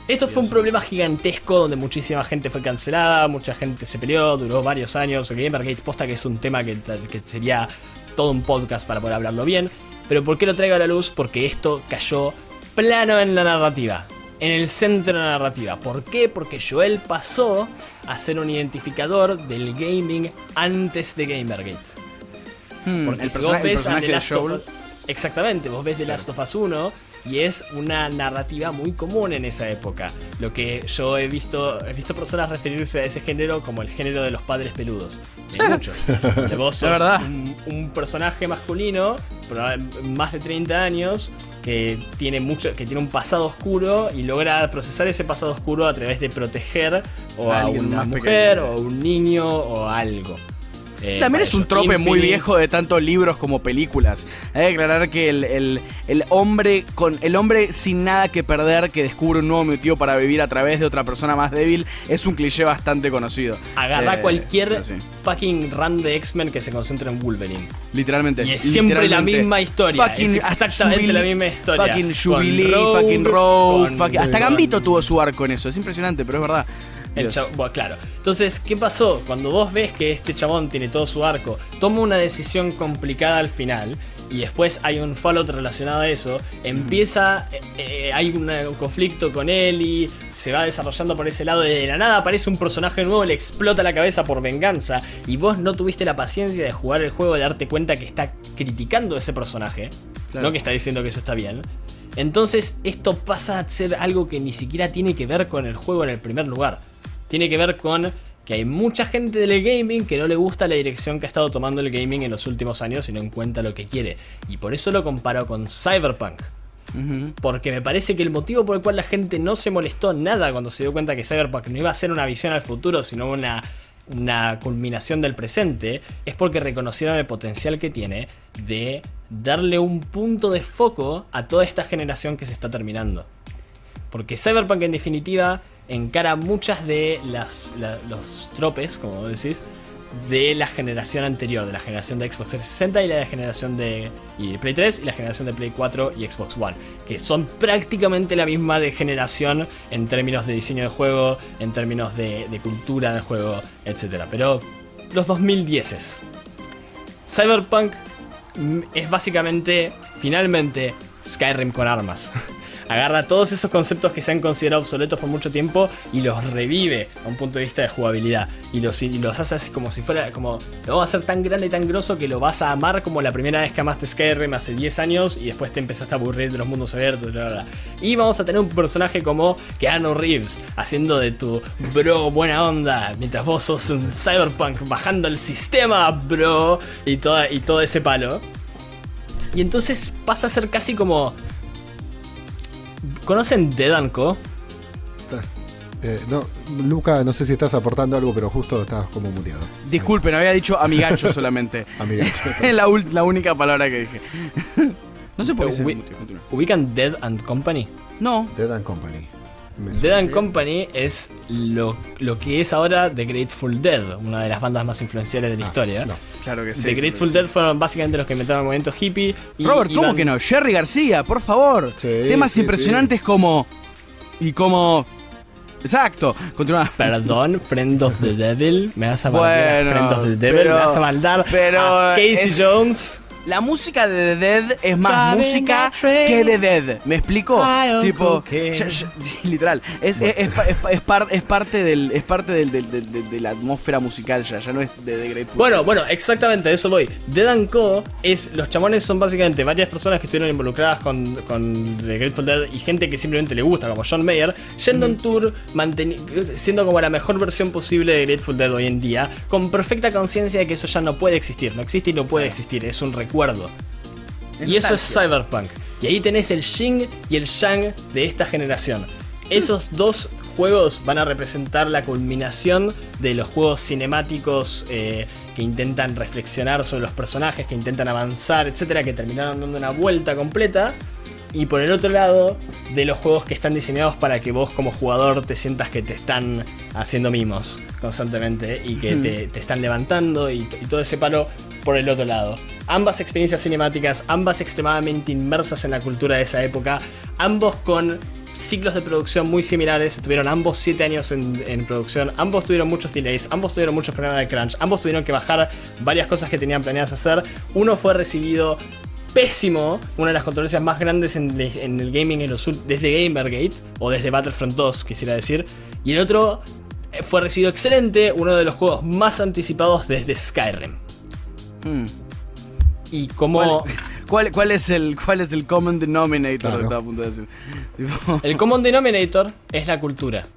Esto fue un problema gigantesco donde muchísima gente fue cancelada, mucha gente se peleó, duró varios años. Gamergate posta que es un tema que, que sería todo un podcast para poder hablarlo bien. Pero ¿por qué lo traigo a la luz? Porque esto cayó plano en la narrativa. En el centro de la narrativa. ¿Por qué? Porque Joel pasó a ser un identificador del gaming antes de Gamergate. Hmm, Porque si vos ves The Last of Exactamente, vos ves The Last of Us 1 y es una narrativa muy común en esa época. Lo que yo he visto, he visto personas referirse a ese género como el género de los padres peludos. Hay muchos. De vos sos un, personaje masculino, más de 30 años, que tiene mucho, que tiene un pasado oscuro y logra procesar ese pasado oscuro a través de proteger o a, una mujer o a un niño o algo. Eh, también es un trope muy viejo de tantos libros como películas. Hay que aclarar que el, hombre con el hombre sin nada que perder que descubre un nuevo motivo para vivir a través de otra persona más débil es un cliché bastante conocido. Agarra eh, cualquier fucking run de X-Men que se concentre en Wolverine. Literalmente. Y es siempre la misma historia. es exactamente la misma historia. Fucking Jubilee, fucking Rogue, hasta Gambito tuvo su arco en eso. Es impresionante, pero es verdad bueno, claro. Entonces, ¿qué pasó? Cuando vos ves que este chabón tiene todo su arco, toma una decisión complicada al final, y después hay un fallout relacionado a eso, empieza, eh, eh, hay un, conflicto con él y se va desarrollando por ese lado, y de la nada aparece un personaje nuevo, le explota la cabeza por venganza, y vos no tuviste la paciencia de jugar el juego, de darte cuenta que está criticando a ese personaje, no que está diciendo que eso está bien. Entonces esto pasa a ser algo que ni siquiera tiene que ver con el juego en el primer lugar tiene que ver con que hay mucha gente del gaming que no le gusta la dirección que ha estado tomando el gaming en los últimos años y no encuentra lo que quiere. Y por eso lo comparo con Cyberpunk. Porque me parece que el motivo por el cual la gente no se molestó nada cuando se dio cuenta que Cyberpunk no iba a ser una visión al futuro, sino una, una culminación del presente, es porque reconocieron el potencial que tiene de darle un punto de foco a toda esta generación que se está terminando. Porque Cyberpunk en definitiva encara muchas de las, los tropes, como decís, de la generación anterior, de la generación de Xbox 360 y la generación de, Play 3 y la generación de Play 4 y Xbox One, que son prácticamente la misma de generación en términos de diseño de juego, en términos de, de cultura de juego, etc. Pero los 2010 Cyberpunk es básicamente, finalmente, Skyrim con armas. agarra todos esos conceptos que se han considerado obsoletos por mucho tiempo y los revive a un punto de vista de jugabilidad. Y los, los hace así como si fuera, como, lo va a hacer tan grande y tan grosso que lo vas a amar como la primera vez que amaste Skyrim hace 10 años y después te empezaste a aburrir de los mundos abiertos. Y vamos a tener un personaje como Keanu Reeves, haciendo de tu bro buena onda, mientras vos sos un cyberpunk bajando el sistema, bro, y, toda, y todo ese palo. Y entonces pasa a ser casi como ¿Conocen Dead Co? Eh, no, Luca, no sé si estás aportando algo, pero justo estabas como muteado. Disculpen, había dicho amigacho solamente. amigacho. es la, la, única palabra que dije. no sé por qué ¿Ubican Dead and Company? No. Dead and Company. Dead and Company es lo, lo, que es ahora The Grateful Dead, una de las bandas más influenciales de la ah, historia. No. Claro que sí. The Grateful Dead fueron básicamente los que inventaron el movimiento hippie. Y, Robert, ¿cómo que no? Jerry García, por favor. Temas impresionantes como. Y como. Exacto, continúa. Perdón, Friend of the Devil. Me vas a maldar. Friend of the Devil, me vas a maldar. Pero. Casey Jones la música de The Dead es más música que The Dead. ¿Me explico? tipo, literal. Es, parte del, es parte del, de la atmósfera musical ya, ya no es de The Grateful Bueno, bueno, exactamente, eso voy. Dead and Co. es. Los chamones son básicamente varias personas que estuvieron involucradas con, con The Grateful Dead y gente que simplemente le gusta, como John Mayer, yendo en tour, siendo como la mejor versión posible de Grateful Dead hoy en día, con perfecta conciencia de que eso ya no puede existir. No existe y no puede existir. Es un recuerdo. Y eso es Cyberpunk. Y ahí tenés el Xing y el Yang de esta generación. Esos dos juegos van a representar la culminación de los juegos cinemáticos eh, que intentan reflexionar sobre los personajes, que intentan avanzar, etcétera, que terminaron dando una vuelta completa. Y por el otro lado, de los juegos que están diseñados para que vos como jugador te sientas que te están haciendo mimos constantemente y que te, están levantando y, y todo ese palo por el otro lado. Ambas experiencias cinemáticas, ambas extremadamente inmersas en la cultura de esa época, ambos con ciclos de producción muy similares, tuvieron ambos 7 años en, producción, ambos tuvieron muchos delays, ambos tuvieron muchos problemas de crunch, ambos tuvieron que bajar varias cosas que tenían planeadas hacer, uno fue recibido pésimo, una de las controversias más grandes en, el gaming en los, desde Gamergate, o desde Battlefront 2 quisiera decir, y el otro eh, fue recibido excelente, uno de los juegos más anticipados desde Skyrim. Hmm. Y cómo... ¿Cuál, ¿Cuál, es el, ¿Cuál es el common denominator? El common denominator es la cultura.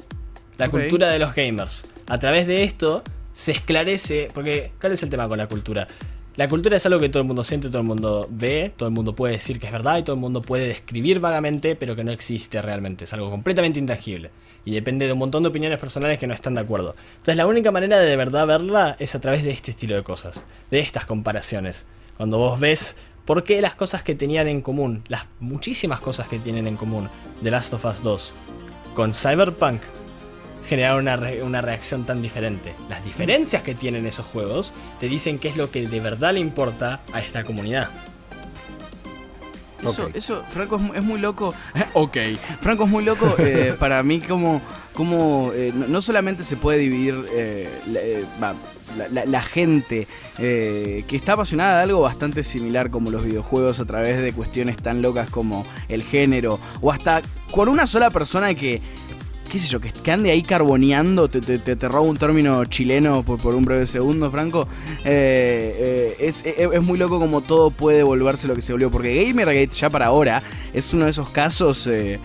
La cultura de los gamers. A través de esto se esclarece, porque ¿cuál es el tema con la cultura? La cultura es algo que todo el mundo siente, todo el mundo ve, todo el mundo puede decir que es verdad y todo el mundo puede describir vagamente, pero que no existe realmente. Es algo completamente intangible. Y depende de un montón de opiniones personales que no están de acuerdo. Entonces la única manera de de verdad verla es a través de este estilo de cosas, de estas comparaciones. Cuando vos ves por qué las cosas que tenían en común, las muchísimas cosas que tienen en común The Last of Us 2 con Cyberpunk generaron una, una, reacción tan diferente. Las diferencias que tienen esos juegos te dicen qué es lo que de verdad le importa a esta comunidad. Eso, eso, Franco es, muy loco. ok, Franco es muy loco eh, para mí como, como eh, no, solamente se puede dividir eh, la, gente que está apasionada de algo bastante similar como los videojuegos a través de cuestiones tan locas como el género o hasta con una sola persona que qué sé yo, que, ande ahí carboneando, te, te, robo un término chileno por, un breve segundo, Franco. Eh, eh, es, muy loco como todo puede volverse lo que se volvió, porque Gamergate ya para ahora es uno de esos casos eh,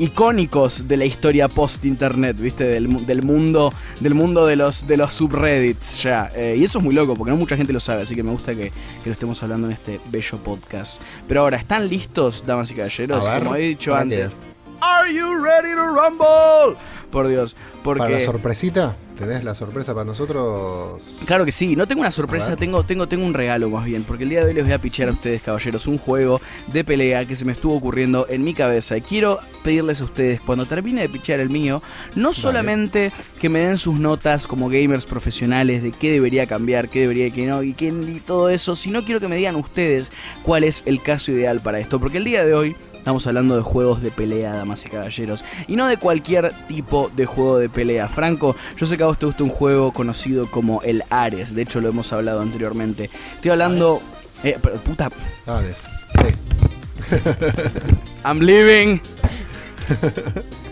icónicos de la historia post-internet, ¿viste? Del, mundo, del mundo de los, de los subreddits ya. y eso es muy loco, porque no mucha gente lo sabe, así que me gusta que, lo estemos hablando en este bello podcast. Pero ahora, ¿están listos, damas y caballeros? Como he dicho antes. Are you ready to rumble? Por Dios. Porque... ¿Para la sorpresita? ¿Tenés la sorpresa para nosotros? Claro que sí, no tengo una sorpresa, tengo, tengo, tengo un regalo más bien, porque el día de hoy les voy a pichar a ustedes, caballeros, un juego de pelea que se me estuvo ocurriendo en mi cabeza. Y quiero pedirles a ustedes, cuando termine de pichar el mío, no solamente que me den sus notas como gamers profesionales de qué debería cambiar, qué debería que no y, qué, y todo eso, sino quiero que me digan ustedes cuál es el caso ideal para esto, porque el día de hoy Estamos hablando de juegos de pelea, damas y caballeros. Y no de cualquier tipo de juego de pelea. Franco, yo sé que a vos te gusta un juego conocido como el Ares. De hecho, lo hemos hablado anteriormente. Estoy hablando. Eh, puta. Ares. Sí. I'm leaving.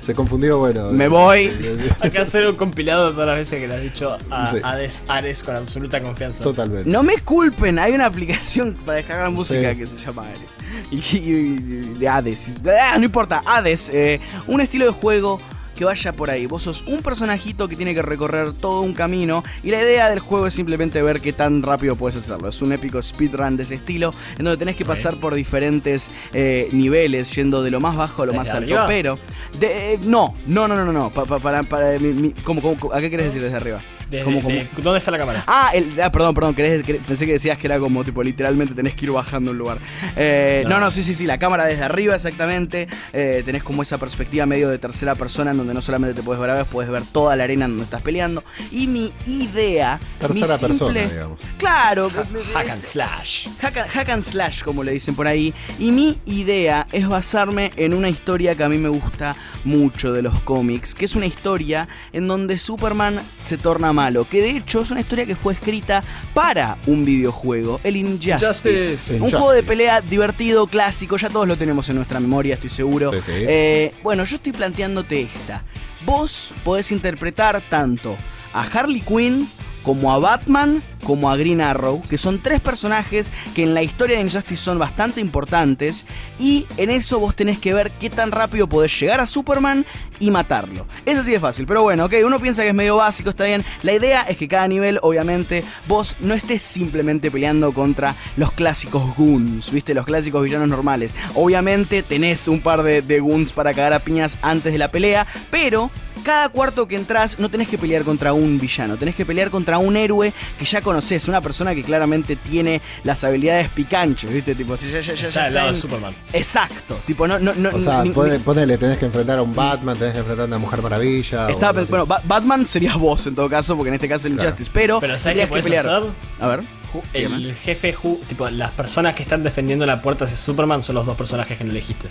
Se confundió, bueno. Me voy. Acá hacer un compilado de todas las veces que le has dicho a Hades Ares con absoluta confianza. Totalmente. No me culpen, hay una aplicación para descargar música que se llama Ares. Y, de Hades. Ah, no importa, Hades, eh, un estilo de juego que vaya por ahí. Vos sos un personajito que tiene que recorrer todo un camino y la idea del juego es simplemente ver qué tan rápido puedes hacerlo. Es un épico speedrun de ese estilo en donde tenés que pasar por diferentes eh, niveles, yendo de lo más bajo a lo más alto. Pero, de, eh, no, no, no, no, no. para, para, ¿A qué querés decir desde arriba? ¿Dónde está la cámara? Ah, ah perdón, perdón, pensé que decías que era como tipo literalmente tenés que ir bajando un lugar. Eh, no. no. sí, sí, sí, la cámara desde arriba exactamente. Eh, tenés como esa perspectiva medio de tercera persona en donde no solamente te puedes ver a ver, puedes ver toda la arena en donde estás peleando. Y mi idea... Tercera persona, digamos. Claro. hack and slash. Hack, and slash, como le dicen por ahí. Y mi idea es basarme en una historia que a mí me gusta mucho de los cómics, que es una historia en donde Superman se torna malo, que de hecho es una historia que fue escrita para un videojuego, el Injustice. Un juego de pelea divertido, clásico, ya todos lo tenemos en nuestra memoria, estoy seguro. Eh, bueno, yo estoy planteándote esta. Vos podés interpretar tanto a Harley Quinn como a Batman como a Green Arrow, que son tres personajes que en la historia de Injustice son bastante importantes y en eso vos tenés que ver qué tan rápido podés llegar a Superman y matarlo. Es así de fácil, pero bueno, ok, uno piensa que es medio básico, está bien. La idea es que cada nivel, obviamente, vos no estés simplemente peleando contra los clásicos goons, ¿viste? Los clásicos villanos normales. Obviamente tenés un par de, de goons para cagar a piñas antes de la pelea, pero cada cuarto que entras no tenés que pelear contra un villano, tenés que pelear contra un héroe que ya conoces, una persona que claramente tiene las habilidades picanches, ¿viste? Tipo, ya, ya, ya, ya lado de Superman. Exacto, tipo, no, no, no. O sea, ponele, tenés que enfrentar a un Batman, tenés que enfrentar a una Mujer Maravilla. bueno, Batman serías vos en todo caso, porque en este caso es el Injustice, pero, pero ¿sabes que pelear. Hacer? A ver. El jefe, tipo, las personas que están defendiendo la puerta de Superman son los dos personajes que no elegiste.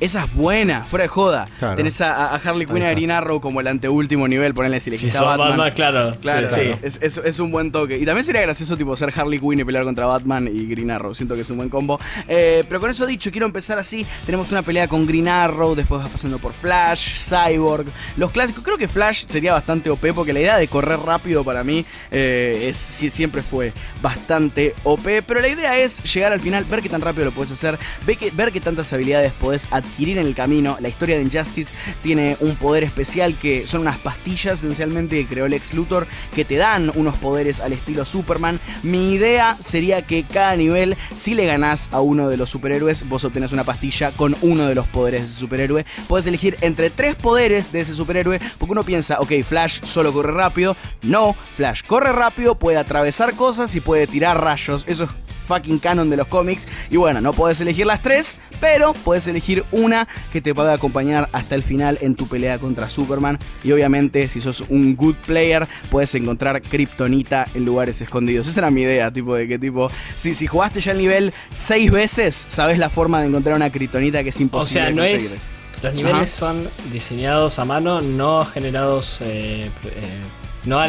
Esa es buena, fuera de joda. Tenés a, Harley Quinn y a Green Arrow como el anteúltimo nivel, ponerle si le quita Batman. Claro, claro, sí, Es, un buen toque. Y también sería gracioso tipo ser Harley Quinn y pelear contra Batman y Green Arrow. Siento que es un buen combo. Eh, pero con eso dicho, quiero empezar así. Tenemos una pelea con Green Arrow, después vas pasando por Flash, Cyborg, los clásicos. Creo que Flash sería bastante OP porque la idea de correr rápido para mí eh, es, siempre fue bastante OP. Pero la idea es llegar al final, ver qué tan rápido lo puedes hacer, ver, que, ver qué tantas habilidades podés adquirir adquirir en el camino. La historia de Injustice tiene un poder especial que son unas pastillas esencialmente que creó Lex Luthor que te dan unos poderes al estilo Superman. Mi idea sería que cada nivel, si le ganás a uno de los superhéroes, vos obtenés una pastilla con uno de los poderes de ese superhéroe. Puedes elegir entre tres poderes de ese superhéroe, porque uno piensa, ok, Flash solo corre rápido. No, Flash corre rápido, puede atravesar cosas y puede tirar rayos. Eso es fucking canon de los cómics. Y bueno, no puedes elegir las tres, pero puedes elegir una que te pueda acompañar hasta el final en tu pelea contra Superman. Y obviamente, si sos un good player, puedes encontrar Kryptonita en lugares escondidos. Esa era mi idea, tipo de que tipo, si, si jugaste ya el nivel seis veces, sabes la forma de encontrar una Kryptonita que es imposible. O sea, no es. Los niveles son diseñados a mano, no generados. Eh, eh, no,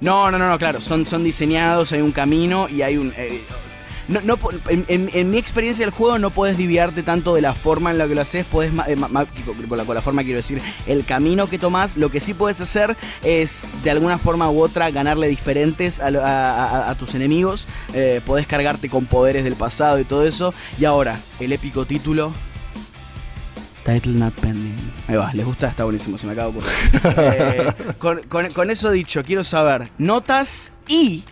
no, no, no, claro, son, son diseñados, hay un camino y hay un... Eh, no, no en, mi experiencia del juego no puedes desviarte tanto de la forma en la que lo haces, puedes, eh, con, la, forma quiero decir, el camino que tomas, lo que sí puedes hacer es de alguna forma u otra ganarle diferentes a, tus enemigos, eh, podés cargarte con poderes del pasado y todo eso, y ahora, el épico título Title not pending. Ahí va, les gusta, está buenísimo, se me acaba de ocurrir. Eh, con, con, eso dicho, quiero saber notas y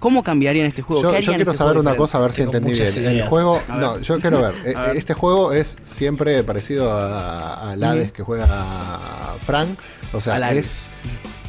¿Cómo cambiaría en este juego? Yo, quiero este saber una cosa, a ver si entendí bien. El juego, no, yo quiero ver. Eh, este juego es siempre parecido a, al Hades que juega Frank. O sea, es.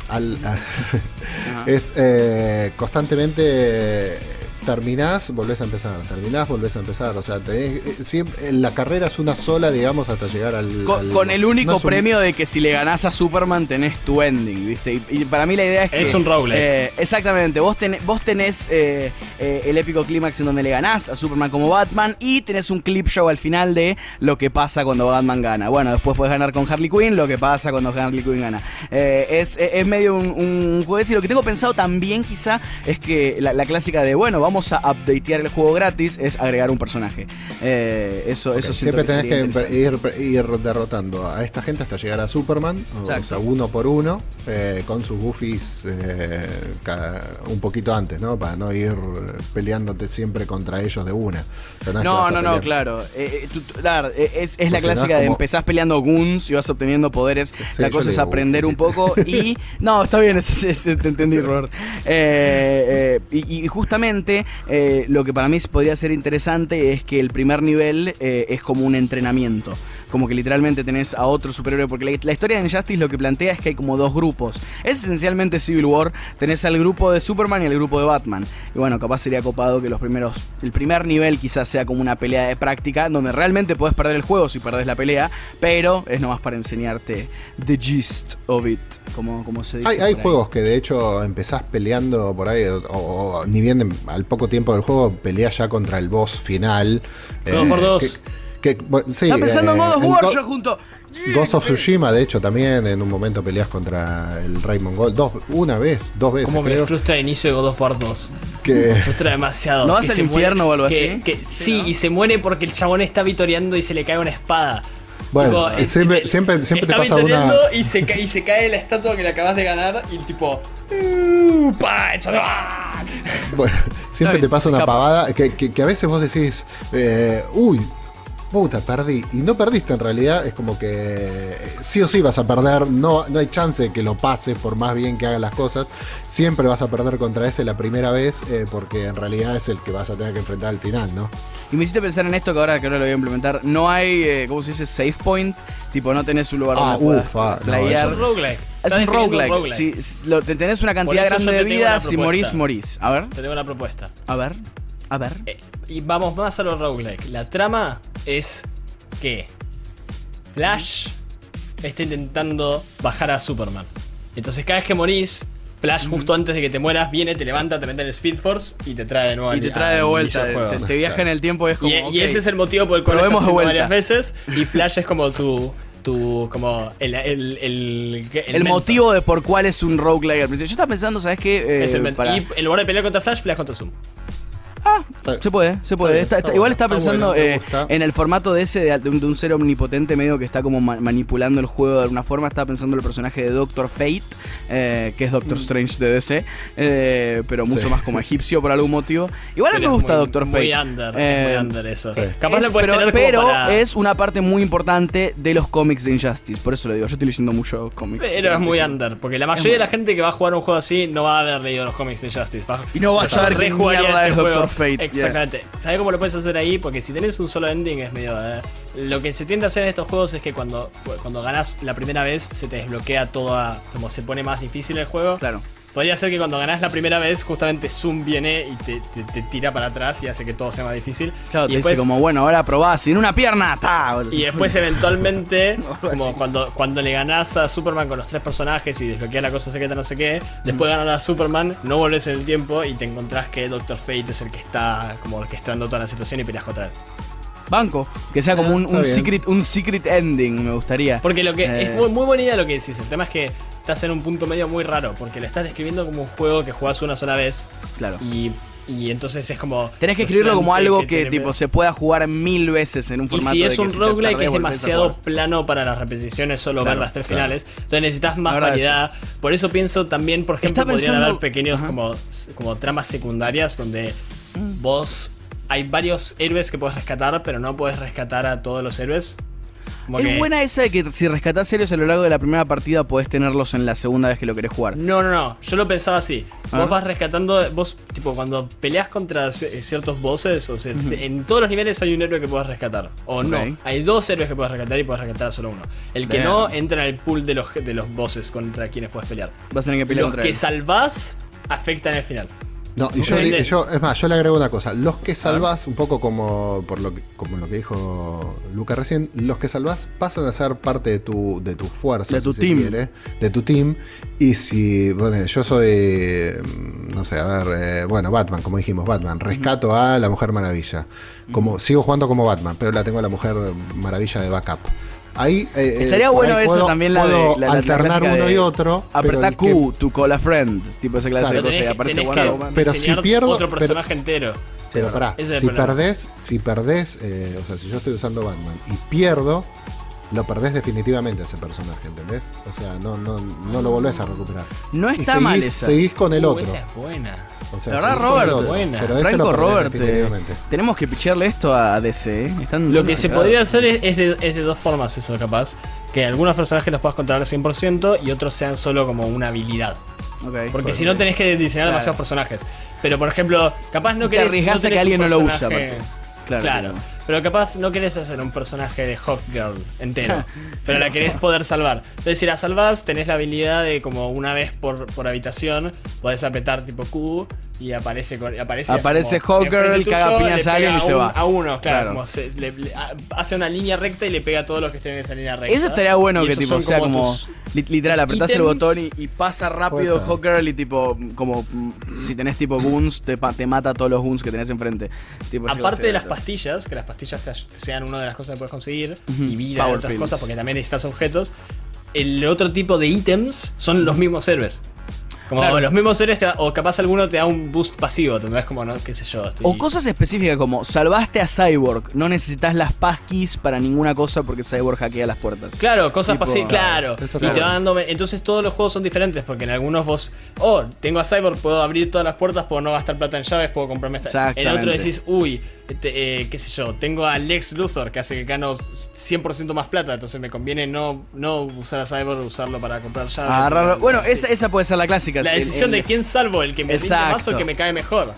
Al, es eh, constantemente terminás, volvés a empezar, terminás, volvés a empezar. O sea, tenés, eh, la carrera es una sola, digamos, hasta llegar al. Con, el único premio de que si le ganás a Superman tenés tu ending, ¿viste? Y, para mí la idea es que. Es un roble. Eh, exactamente, vos, tenés, vos tenés eh, el épico clímax en donde le ganás a Superman como Batman y tenés un clip show al final de lo que pasa cuando Batman gana. Bueno, después puedes ganar con Harley Quinn, lo que pasa cuando Harley Quinn gana. es, es medio un, juego y lo que tengo pensado también quizá es que la, la clásica de, bueno, vamos vamos a updatear el juego gratis es agregar un personaje. Eh, eso, eso Siempre tenés que ir, ir, derrotando a esta gente hasta llegar a Superman, o, sea, uno por uno, eh, con sus goofies eh, un poquito antes, ¿no? Para no ir peleándote siempre contra ellos de una. no, no, no, claro. es, es la clásica de empezás peleando goons y vas obteniendo poderes. la cosa es aprender un poco y... No, está bien, te entendí, Robert. y, justamente lo que para mí podría ser interesante es que el primer nivel es como un entrenamiento como que literalmente tenés a otro superhéroe, porque la, historia de Injustice lo que plantea es que hay como dos grupos. Es esencialmente Civil War, tenés al grupo de Superman y el grupo de Batman. Y bueno, capaz sería copado que los primeros, el primer nivel quizás sea como una pelea de práctica, donde realmente podés perder el juego si perdés la pelea, pero es nomás para enseñarte the gist of it, como, como se dice. Hay, juegos que de hecho empezás peleando por ahí, o, ni bien al poco tiempo del juego peleás ya contra el boss final. Eh, dos. Está pensando en God of War yo junto. Ghost of Tsushima, de hecho, también en un momento peleas contra el Raymond Gold. Dos, una vez, dos veces. Como me frustra el inicio de God of War 2. Que... Me frustra demasiado. ¿No vas al infierno o algo así? sí, y se muere porque el chabón está vitoreando y se le cae una espada. Bueno, siempre, siempre, te pasa una. Y se, cae, y se cae la estatua que le acabas de ganar y el tipo. Uh, bueno, siempre te pasa una pavada que, que, a veces vos decís, eh, uy, puta, perdí. Y no perdiste en realidad, es como que sí o sí vas a perder, no, no hay chance de que lo pases por más bien que haga las cosas. Siempre vas a perder contra ese la primera vez, eh, porque en realidad es el que vas a tener que enfrentar al final, ¿no? Y me hiciste pensar en esto que ahora que ahora lo voy a implementar. No hay, eh, ¿cómo se dice? Safe point. Tipo, no tenés un lugar ah, donde ufa, es un roguelike. Es un roguelike. Si, tenés una cantidad grande de vidas, si morís, morís. A ver. Te tengo una propuesta. A ver. A ver. Eh, y vamos más a los roguelike. La trama es que Flash está intentando bajar a Superman. Entonces cada vez que morís, Flash justo antes de que te mueras viene, te levanta, te mete en el Speed Force y te trae de nuevo. Y te trae de vuelta, te, viaja en el tiempo y es como. Y, ese es el motivo por el cual lo vemos varias veces. Y Flash es como tu. Tu, como el, el, el, el, motivo de por cuál es un roguelike Yo estaba pensando, ¿sabes qué? Eh, Y en lugar de pelear contra Flash, peleas contra Zoom. Ah, se puede, se puede. igual está pensando eh, en el formato de ese de, un, ser omnipotente medio que está como manipulando el juego de alguna forma. Estaba pensando en el personaje de Doctor Fate, eh, que es Doctor mm. Strange de DC, eh, pero mucho más como egipcio por algún motivo. Igual mí me gusta Doctor Fate. Muy under, muy under eso. Capaz pero, pero es una parte muy importante de los cómics de Injustice. Por eso lo digo. Yo estoy leyendo mucho cómics. Pero es muy under, porque la mayoría de la gente que va a jugar un juego así no va a haber leído los cómics de Injustice. y no va a saber qué mierda es Doctor Fate. Exactamente. ¿Sabes cómo lo puedes hacer ahí? Porque si tenés un solo ending es medio. Eh, lo que se tiende a hacer en estos juegos es que cuando, cuando ganas la primera vez se te desbloquea todo. Como se pone más difícil el juego. Claro. Podría ser que cuando ganás la primera vez, justamente Zoom viene y te, tira para atrás y hace que todo sea más difícil. Claro, y te dice como, bueno, ahora probás sin una pierna. Y después, eventualmente, como cuando, cuando le ganás a Superman con los tres personajes y desbloqueas la cosa secreta, no sé qué, después de ganar a Superman, no volvés en el tiempo y te encontrás que Doctor Fate es el que está como orquestando toda la situación y peleas contra él. Banco. Que sea como un, secret, un secret ending, me gustaría. Porque lo que es eh. muy, muy buena idea lo que decís. El tema es que estás en un punto medio muy raro. Porque lo estás describiendo como un juego que jugás una sola vez. Claro. Y y entonces es como. Tenés que escribirlo como algo que, tipo se pueda jugar mil veces en un formato. Y si es un roguelike es demasiado plano para las repeticiones, solo ver las tres finales. Entonces necesitas más variedad. Por eso pienso también, por ejemplo, podrían haber pequeños como, como tramas secundarias donde vos hay varios héroes que puedes rescatar, pero no puedes rescatar a todos los héroes. es buena esa de que si rescatás héroes a lo largo de la primera partida podés tenerlos en la segunda vez que lo querés jugar. No, no, no. Yo lo pensaba así. Vos vas rescatando. Vos, tipo, cuando peleas contra ciertos bosses, o sea, en todos los niveles hay un héroe que puedes rescatar. O no. Hay dos héroes que puedes rescatar y puedes rescatar solo uno. El que no entra en el pool de los, de los bosses contra quienes puedes pelear. Vas a tener que pelear los que salvás afectan el final. No, y yo, yo, es más, yo le agrego una cosa. Los que salvas, un poco como por lo que, como lo que dijo Luca recién, los que salvas pasan a ser parte de tu, de tu fuerza, de tu team. de tu team. Y si, bueno, yo soy, mm, no sé, a ver, eh, bueno, Batman, como dijimos, Batman, rescato a la Mujer Maravilla. Como, Sigo jugando como Batman, pero la tengo a la Mujer Maravilla de backup Ahí eh, eh, estaría bueno eso también la de la, alternar uno y otro. Apretar Q to call a friend, tipo esa clase de cosas y aparece Wonder Pero si pierdo otro personaje entero. Pero pará, si perdés, si perdés, eh, o sea, si yo estoy usando Batman y pierdo, lo perdés definitivamente ese personaje, ¿entendés? O sea, no, no, no lo volvés a recuperar. No está y mal Seguís con el uh, otro. Esa es buena. O sea, la verdad, Robert, buena. Pero Franco Robert, eh, tenemos que picharle esto a DC. ¿eh? Están lo que se podría hacer es, de, es, de, dos formas eso, capaz. Que algunos personajes los puedas controlar al 100% y otros sean solo como una habilidad. Okay, Porque si no tenés que diseñar demasiados personajes. Pero por ejemplo, capaz no querés. arriesgarse no que alguien no lo usa. Claro. claro. Pero capaz no querés hacer un personaje de Hot Girl entero. pero la querés poder salvar. Entonces, si la salvas, tenés la habilidad de como una vez por, por habitación, podés apretar tipo Q y aparece aparece, aparece Hot Girl, caga piñas a alguien y se va. A uno, claro. Como se, le, hace una línea recta y le pega a todos los que estén en esa línea recta. Eso estaría bueno que tipo sea como, literal, apretás el botón y, pasa rápido Hot Girl y tipo, como si tenés tipo goons, te, te mata a todos los goons que tenés enfrente. Aparte de las pastillas, que las pastillas sean una de las cosas que puedes conseguir y vida y otras cosas, porque también necesitas objetos. El otro tipo de ítems son los mismos héroes. Como los mismos seres, o capaz alguno te da un boost pasivo, es como, no, qué sé yo. O cosas específicas como, salvaste a Cyborg, no necesitas las passkeys para ninguna cosa porque Cyborg hackea las puertas. Claro, cosas pasivas, claro. Y te va dando, entonces todos los juegos son diferentes porque en algunos vos, oh, tengo a Cyborg, puedo abrir todas las puertas, puedo no gastar plata en llaves, puedo comprarme esta. En otro decís, uy, eh, qué sé yo, tengo a Lex Luthor que hace que gano 100% más plata, entonces me conviene no, no usar a Cyborg, usarlo para comprar llaves. bueno, esa, esa puede ser la clásica la decisión de quién salvo, el que me más o el que me cae mejor.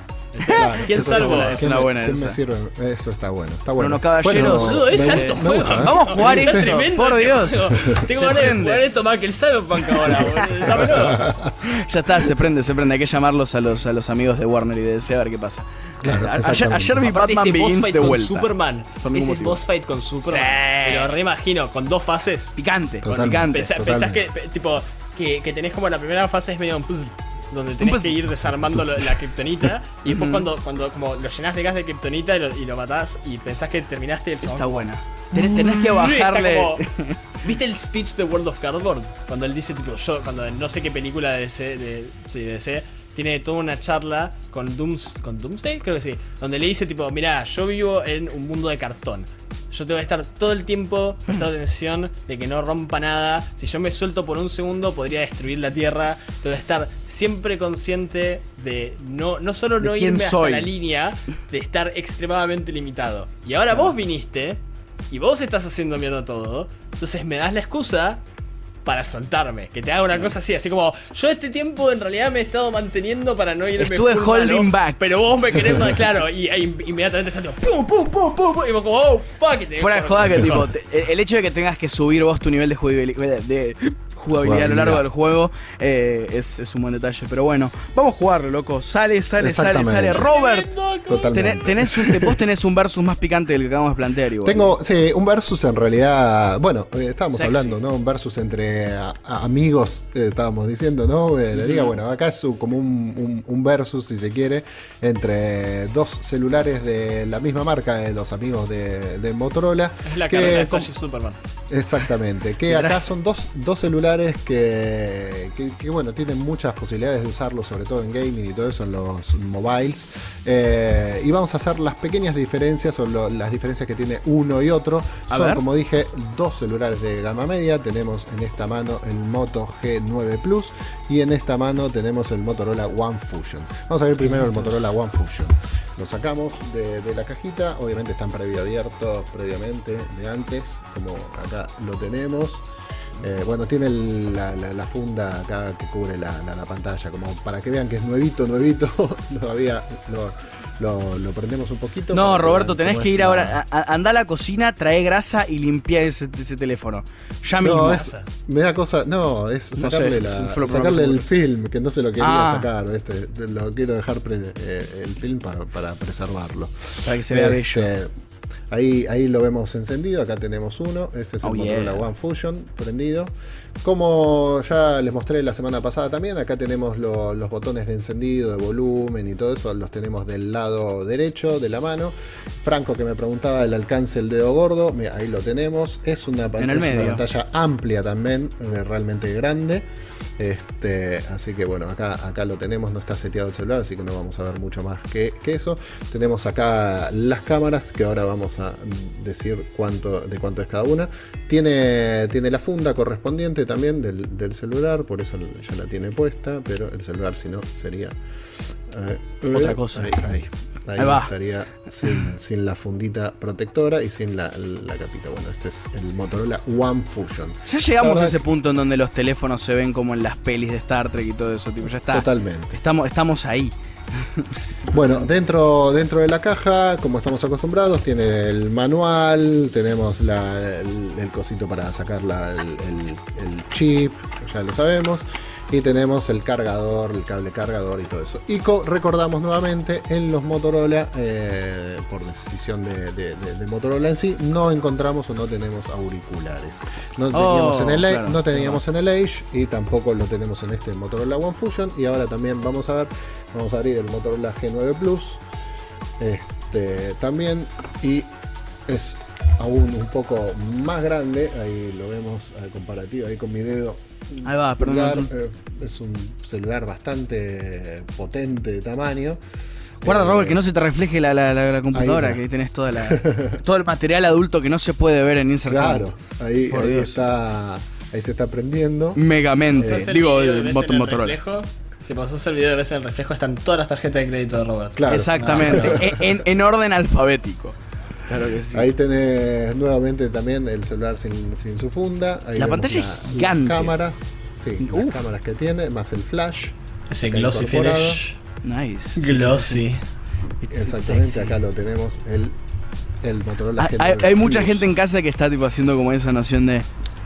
¿Quién salvo? Es una buena esa. Me sirve? Eso está bueno. Está bueno. Bueno, caballeros. Bueno, es alto juego. Vamos a jugar esto. Tremendo por Dios. Tengo ganas de jugar esto más que el Cyberpunk ahora. ya está, se prende, se prende. Hay que llamarlos a los, a los amigos de Warner y de DC a ver qué pasa. Claro, ayer, ayer vi Batman Begins de vuelta. Con Superman. Ese boss fight con Superman. Sí. Pero reimagino, con dos fases. Picante. Picante. Pensás que, tipo, que, que tenés como la primera fase es medio un puzzle donde tenés que ir desarmando la kriptonita y después cuando, cuando como lo llenas de gas de kriptonita y lo, y lo matás y pensás que terminaste el Está buena. Tenés, que bajarle. ¿Viste el speech de World of Cardboard? Cuando él dice, tipo, yo, cuando no sé qué película de DC, de, sí, de DC tiene toda una charla con, Dooms, con Doomsday, creo que sí, donde le dice, tipo, mira, yo vivo en un mundo de cartón yo tengo que estar todo el tiempo prestando atención de que no rompa nada. Si yo me suelto por un segundo, podría destruir la Tierra. Tengo que estar siempre consciente de no, no solo no irme hasta la línea, de estar extremadamente limitado. Y ahora vos viniste y vos estás haciendo mierda todo. Entonces me das la excusa para soltarme. Que te haga una cosa así, así como yo este tiempo en realidad me he estado manteniendo para no irme Estuve holding back. Pero vos me querés más, claro, y, inmediatamente estás pum, pum, pum, pum, y vos como, oh, fuck it. Fuera de joda que tipo, el hecho de que tengas que subir vos tu nivel de jugabilidad, de jugabilidad a lo largo del juego eh, es, es, un buen detalle. Pero bueno, vamos a jugarlo, loco. Sale, sale, sale, sale. Robert, Totalmente. Tenés, vos tenés un versus más picante del que acabamos de plantear. Igual. Tengo, sí, un versus en realidad. Bueno, eh, estábamos hablando, ¿no? Un versus entre amigos, eh, estábamos diciendo, ¿no? la liga, bueno, acá es como un, un, versus, si se quiere, entre dos celulares de la misma marca, de los amigos de, Motorola. Es la que de Flash Superman. Exactamente, que acá son dos, dos celulares que, bueno, tienen muchas posibilidades de usarlo, sobre todo en gaming y todo eso en los mobiles. Eh, y vamos a hacer las pequeñas diferencias o las diferencias que tiene uno y otro. Son, como dije, dos celulares de gama media. Tenemos en esta mano el Moto G9 Plus y en esta mano tenemos el Motorola One Fusion. Vamos a ver primero el Motorola One Fusion. Lo sacamos de, de, la cajita, obviamente están previo abiertos previamente, de antes, como acá lo tenemos. Eh, bueno, tiene la, funda acá que cubre la, pantalla, como para que vean que es nuevito, nuevito. Todavía lo, lo, prendemos un poquito. No, Roberto, tenés que ir ahora. anda a la cocina, trae grasa y limpia ese, teléfono. Ya mismo. me da cosa. No, es sacarle, sacarle el film, que no se lo quería ah. sacar. Este, lo quiero dejar eh, el film para, preservarlo. Para que se vea bello. Ahí, ahí lo vemos encendido, acá tenemos uno, este es el oh, Motorola One Fusion prendido. Como ya les mostré la semana pasada también, acá tenemos los botones de encendido, de volumen y todo eso, los tenemos del lado derecho de la mano. Franco que me preguntaba el alcance del dedo gordo, ahí lo tenemos. Es una, una pantalla amplia también, eh, realmente grande. Este, así que bueno, acá, acá lo tenemos, no está seteado el celular, así que no vamos a ver mucho más que, eso. Tenemos acá las cámaras, que ahora vamos a decir cuánto, de cuánto es cada una. Tiene, tiene la funda correspondiente también del, celular, por eso ya la tiene puesta, pero el celular si no sería... Eh, Otra cosa. Ahí, ahí. Ahí, estaría sin, la fundita protectora y sin la, capita. Bueno, este es el Motorola One Fusion. Ya llegamos a ese punto en donde los teléfonos se ven como en las pelis de Star Trek y todo eso. Tipo, ya está. Totalmente. Estamos, estamos ahí. Bueno, dentro, dentro de la caja, como estamos acostumbrados, tiene el manual, tenemos el, cosito para sacar el, chip, ya lo sabemos y tenemos el cargador, el cable cargador y todo eso. Y recordamos nuevamente en los Motorola, eh, por decisión de, Motorola en sí, no encontramos o no tenemos auriculares. No teníamos, en, el, oh, no teníamos en el Age y tampoco lo tenemos en este Motorola One Fusion. Y ahora también vamos a ver, vamos a abrir el Motorola G9 Plus. Este, también y es aún un poco más grande, ahí lo vemos a comparativo, ahí con mi dedo. Ahí va, perdón. Eh, es un celular bastante potente de tamaño. Guarda, Robert, que no se te refleje la, computadora, que ahí tenés toda la, todo el material adulto que no se puede ver en Insert Claro, ahí, está. Ahí se está prendiendo. Megamente. Digo, Motorola. Si pasas el video de veces el reflejo, están todas las tarjetas de crédito de Robert. Claro. Exactamente. Ah. en, en, orden alfabético. Ahí tenés nuevamente también el celular sin, su funda. la pantalla es gigante. Las cámaras, sí, las cámaras que tiene, más el flash. Ese glossy finish. Nice. Glossy. Exactamente, acá lo tenemos, el, el Motorola hay, hay, mucha gente en casa que está tipo haciendo como esa noción de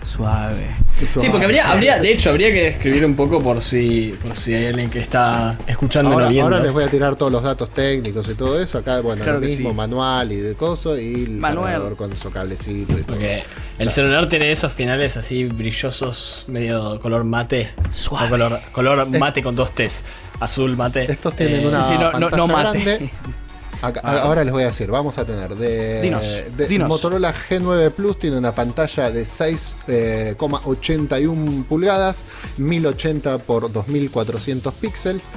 Suave. Sí, porque habría, habría, de hecho, habría que escribir un poco por si, por si hay alguien que está escuchando ahora, viendo. Ahora les voy a tirar todos los datos técnicos y todo eso. Acá, bueno, el mismo manual y de coso y el manual. con su cablecito y todo. Porque el celular tiene esos finales así brillosos, medio color mate. Suave. color, color mate con dos T's. Azul mate. Estos tienen eh, una sí, no, no, mate. grande. Ah, ahora les voy a decir, vamos a tener de, Motorola G9 Plus tiene una pantalla de 6,81 eh, pulgadas, 1080 x 2400 píxeles.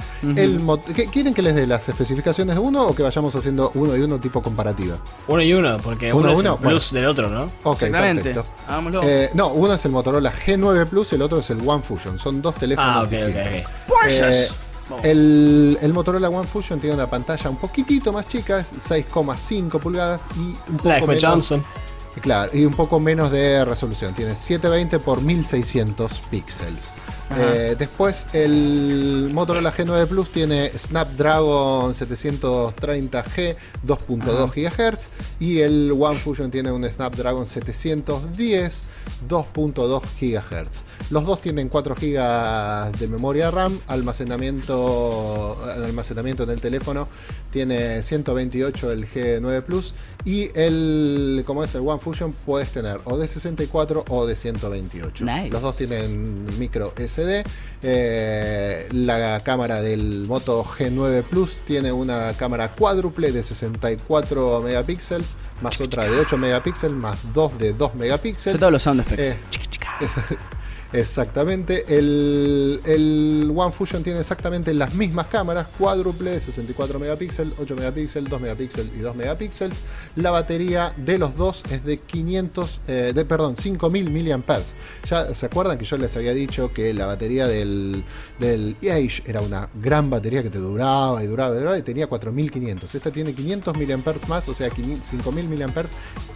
¿Quieren que les dé las especificaciones de uno o que vayamos haciendo uno y uno tipo comparativa? Uno y uno, porque uno, es el Plus del otro, ¿no? Ok, perfecto. Eh, no, uno es el Motorola G9 Plus, el otro es el One Fusion. Son dos teléfonos. Ah, ok, ok, el, Motorola One Fusion tiene una pantalla un poquitito más chica, 6,5 pulgadas y un poco menos, Johnson. Claro, y un poco menos de resolución. Tiene 720 x 1600 píxeles. Eh, después el Motorola G9 Plus tiene Snapdragon 730G 2.2 GHz y el One Fusion tiene un Snapdragon 710 2.2 GHz. Los dos tienen 4 GB de memoria RAM, almacenamiento, almacenamiento en el teléfono tiene 128 el G9 Plus y el como es el One Fusion puedes tener o de 64 o de 128. Los dos tienen micro SD. Eh, la cámara del Moto G9 Plus tiene una cámara cuádruple de 64 megapíxeles más otra de 8 megapíxeles más dos de 2 megapíxeles. Todos los sound effects. Eh, Exactamente. El, el, One Fusion tiene exactamente las mismas cámaras, cuádruple, 64 megapíxeles, 8 megapíxeles, 2 megapíxeles y 2 megapíxeles. La batería de los dos es de 500, eh, de, perdón, 5000 mAh. Ya se acuerdan que yo les había dicho que la batería del, del Age era una gran batería que te duraba y duraba y duraba y tenía 4500. Esta tiene 500 mAh más, o sea, 5000 mAh.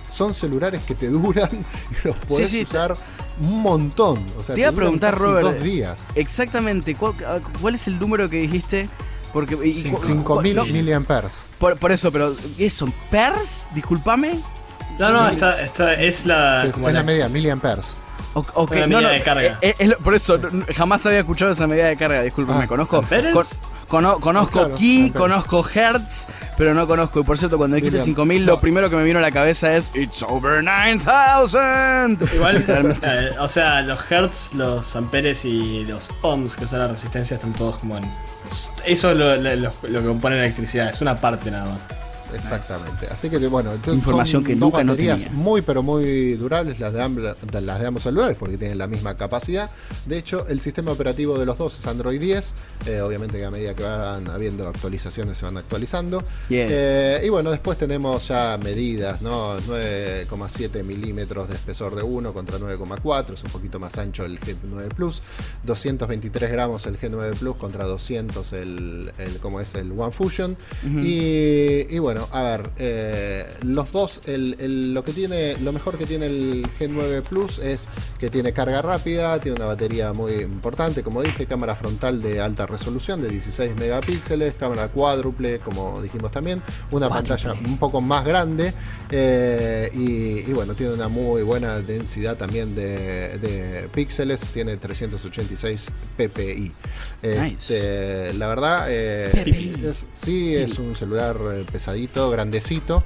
Son celulares que te duran y los puedes usar un montón. O sea, te iba a preguntar, Robert. Dos días. Exactamente. Ah, ¿Cuál, es el número que dijiste? Porque, 5000 miliamperes. Por, eso, pero ¿qué son? ¿Pers? Disculpame. No, no, esta, esta es la. Sí, es la media, miliamperes. Okay, la medida de carga. Eh, eh, por eso, jamás había escuchado esa medida de carga, discúlpame. Ah, conozco. conozco Ki, conozco Hertz, pero no conozco. Y por cierto, cuando dijiste 5000, lo primero que me vino a la cabeza es It's over 9000. Igual, eh, o sea, los hertz, los amperes y los ohms, que son la resistencia, están todos como en. Eso es lo, lo que compone la electricidad, es una parte nada más. Exactamente. Así que bueno, información que nunca no tenía. muy pero muy durables las de, ambos, las de ambos celulares porque tienen la misma capacidad. De hecho, el sistema operativo de los dos es Android 10. Eh, obviamente que a medida que van habiendo actualizaciones se van actualizando. Eh, y bueno, después tenemos ya medidas, ¿no? 9,7 milímetros de espesor de 1 contra 9,4. Es un poquito más ancho el G9 Plus. 223 gramos el G9 Plus contra 200 el, el como es el One Fusion. y, y bueno, a ver, eh, los dos, lo que tiene, lo mejor que tiene el G9 Plus es que tiene carga rápida, tiene una batería muy importante, como dije, cámara frontal de alta resolución de 16 megapíxeles, cámara cuádruple, como dijimos también, una pantalla un poco más grande eh, y, bueno, tiene una muy buena densidad también de, píxeles, tiene 386 ppi. Este, la verdad, eh, sí es un celular pesadito grandecito.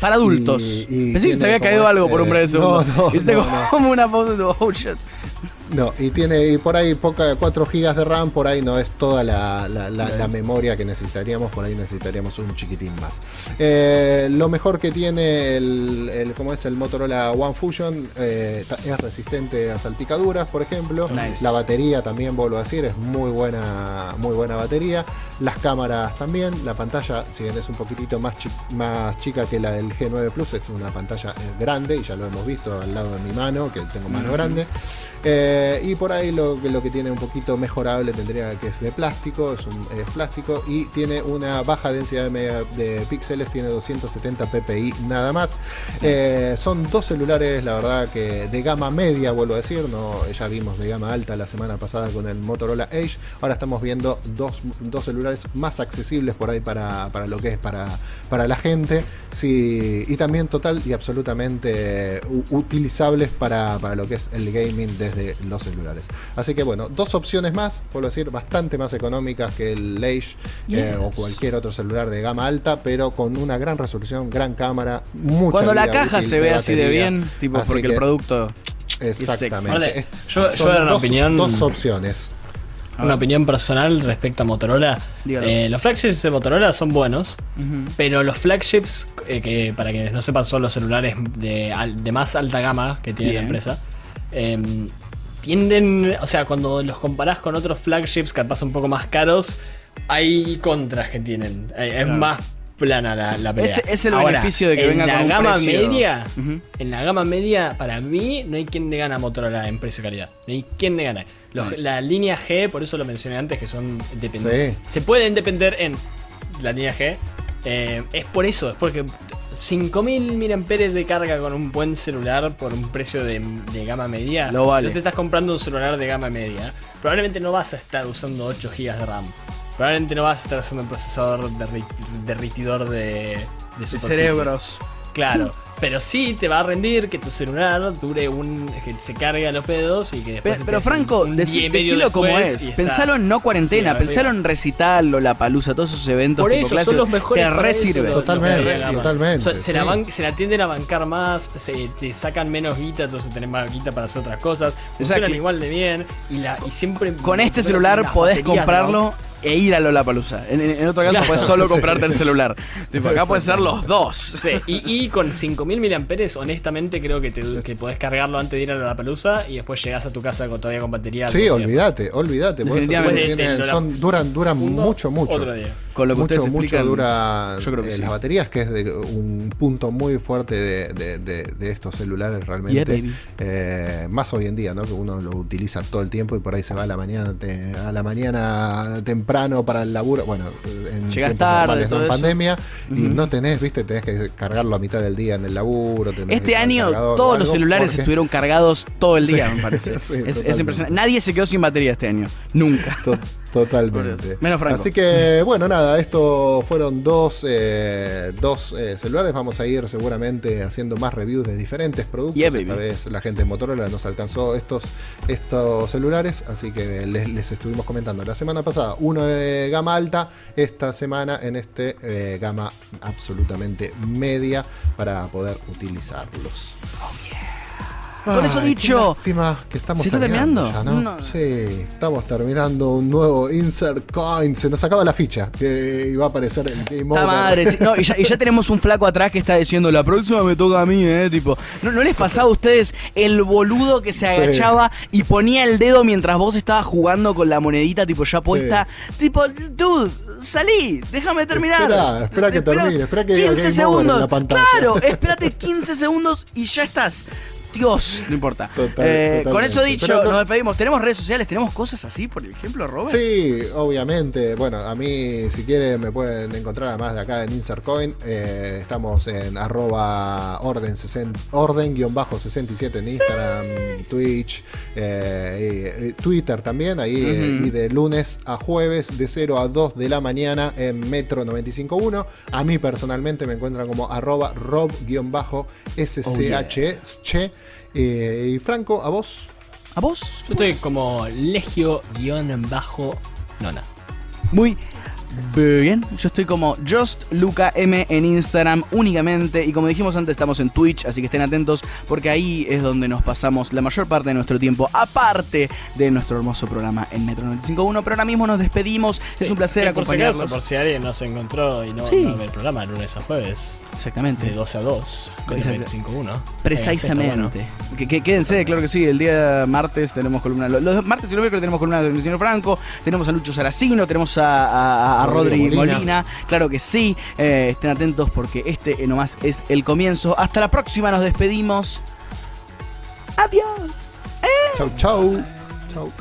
Para adultos. Y, Pensé que te había caído algo por un segundo. No, no, como una voz de oh shit. No, y tiene por ahí poca, 4 GB de RAM, por ahí no es toda la, memoria que necesitaríamos, por ahí necesitaríamos un chiquitín más. Eh, lo mejor que tiene el, como es el Motorola One Fusion, eh, es resistente a salpicaduras, por ejemplo. La batería también, vuelvo a decir, es muy buena, muy buena batería. Las cámaras también, la pantalla, si bien es un poquitito más, más chica que la del G9 Plus, es una pantalla eh, grande y ya lo hemos visto al lado de mi mano, que tengo mano grande. Eh, y por ahí lo, lo, que tiene un poquito mejorable tendría que es de plástico, es, un, plástico y tiene una baja densidad de, píxeles, tiene 270 ppi nada más. Eh, son dos celulares, la verdad que de gama media, vuelvo a decir, no, ya vimos de gama alta la semana pasada con el Motorola Edge, ahora estamos viendo dos, celulares más accesibles por ahí para, lo que es para, para la gente sí, y también total y absolutamente utilizables para, para lo que es el gaming de de los celulares. Así que bueno, dos opciones más, por decir, bastante más económicas que el Age eh, o cualquier otro celular de gama alta, pero con una gran resolución, gran cámara, mucha Cuando la caja se ve así de bien, tipo porque el producto Exactamente. yo, yo una dos, opinión. Dos opciones. Una opinión personal respecto a Motorola. Eh, los flagships de Motorola son buenos, pero los flagships, eh, que para quienes no sepan, son los celulares de, de más alta gama que tiene la empresa. Em, tienden, o sea, cuando los comparás con otros flagships que pasan un poco más caros, hay contras que tienen. Es más plana la, la pelea. Es, el beneficio de que venga la con gama media, En la gama media, para mí, no hay quien le gana a Motorola en precio-calidad. No hay quien le gana. La línea G, por eso lo mencioné antes, que son dependientes. Se pueden depender en la línea G. Eh, es por eso, es porque 5000 mAh de carga con un buen celular por un precio de, gama media. No vale. Si te estás comprando un celular de gama media, probablemente no vas a estar usando 8 GB de RAM. Probablemente no vas a estar usando un procesador derritidor de, de, de cerebros. Claro. Pero sí te va a rendir que tu celular dure un. que se cargue a los pedos y que después. Pero, Franco, decilo como es. Pensalo en no cuarentena, pensalo en recital, la palusa, todos esos eventos. Por eso son los mejores. Te resirve. Totalmente, totalmente. se, la se, la tienden a bancar más, se te sacan menos guita, entonces tenés más guita para hacer otras cosas. Funcionan igual de bien y, la, y siempre. Con este celular podés comprarlo e ir a Lollapalooza. En, en otro caso, puedes solo comprarte el celular. Tipo, acá pueden ser los dos. Sí, y, y con 5000 mAh, honestamente, creo que, te, que podés cargarlo antes de ir a Lollapalooza y después llegás a tu casa con, todavía con batería. Sí, olvídate, olvídate. son, duran, duran mucho, mucho. Otro día. Con lo que mucho, ustedes mucho dura yo creo que eh, las baterías, que es de un punto muy fuerte de, de, estos celulares realmente. Eh, más hoy en día, ¿no? Que uno lo utiliza todo el tiempo y por ahí se va a la mañana, a la mañana temprano para el laburo. Bueno, en Llegas tarde, en pandemia, y no tenés, viste, tenés que cargarlo a mitad del día en el laburo. Este año todos los celulares estuvieron cargados todo el día, me parece. es, impresionante. Nadie se quedó sin batería este año. Nunca. Totalmente. Menos Franco. Así que, bueno, nada, esto fueron dos, eh, dos eh, celulares. Vamos a ir seguramente haciendo más reviews de diferentes productos. Esta vez la gente de Motorola nos alcanzó estos, estos celulares, así que les, estuvimos comentando la semana pasada uno de gama alta, esta semana en este eh, gama absolutamente media para poder utilizarlos. Oh, por eso dicho. que estamos ¿Se está terminando? ¿no? Sí, estamos terminando un nuevo Insert Coin. Se nos acaba la ficha que iba a aparecer el Game Over. madre, no, y, ya, tenemos un flaco atrás que está diciendo: La próxima me toca a mí, ¿eh? Tipo, ¿no, les pasaba a ustedes el boludo que se agachaba y ponía el dedo mientras vos estabas jugando con la monedita, tipo, ya puesta? Tipo, dude, salí, déjame terminar. Espera, espera que termine, espera que 15 segundos. En la pantalla. Claro, espérate 15 segundos y ya estás. Dios, no importa. Eh, con eso dicho, nos despedimos. ¿Tenemos redes sociales? ¿Tenemos cosas así, por ejemplo, Robert? Sí, obviamente. Bueno, a mí, si quieren, me pueden encontrar además de acá en InsertCoin. Eh, estamos en arroba orden-67 en Instagram, Twitch, eh, Twitter también. Ahí, y de lunes a jueves, de 0 a 2 de la mañana en Metro 95.1. A mí personalmente me encuentran como arroba rob-sche. Eh, y Franco, ¿a vos? ¿A vos? Yo estoy como legio-nona. Muy Bien, yo estoy como Just Luca M en Instagram únicamente y como dijimos antes estamos en Twitch, así que estén atentos porque ahí es donde nos pasamos la mayor parte de nuestro tiempo, aparte de nuestro hermoso programa en Metro 95.1, pero ahora mismo nos despedimos, es un placer acompañarlos. Por si alguien nos encontró y no, ve el programa lunes a jueves. Exactamente. De 12 a 2, con 95.1. Precisamente. Que, quédense, claro que sí, el día martes tenemos columna, los, martes y los miércoles tenemos columna del señor Franco, tenemos a Lucho Saracino, tenemos a Rodri Molina. Claro que sí. Eh, estén atentos porque este nomás es el comienzo. Hasta la próxima, nos despedimos. Adiós. Chau, chau. Chau.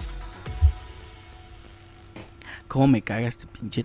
¿Cómo me caga este pinche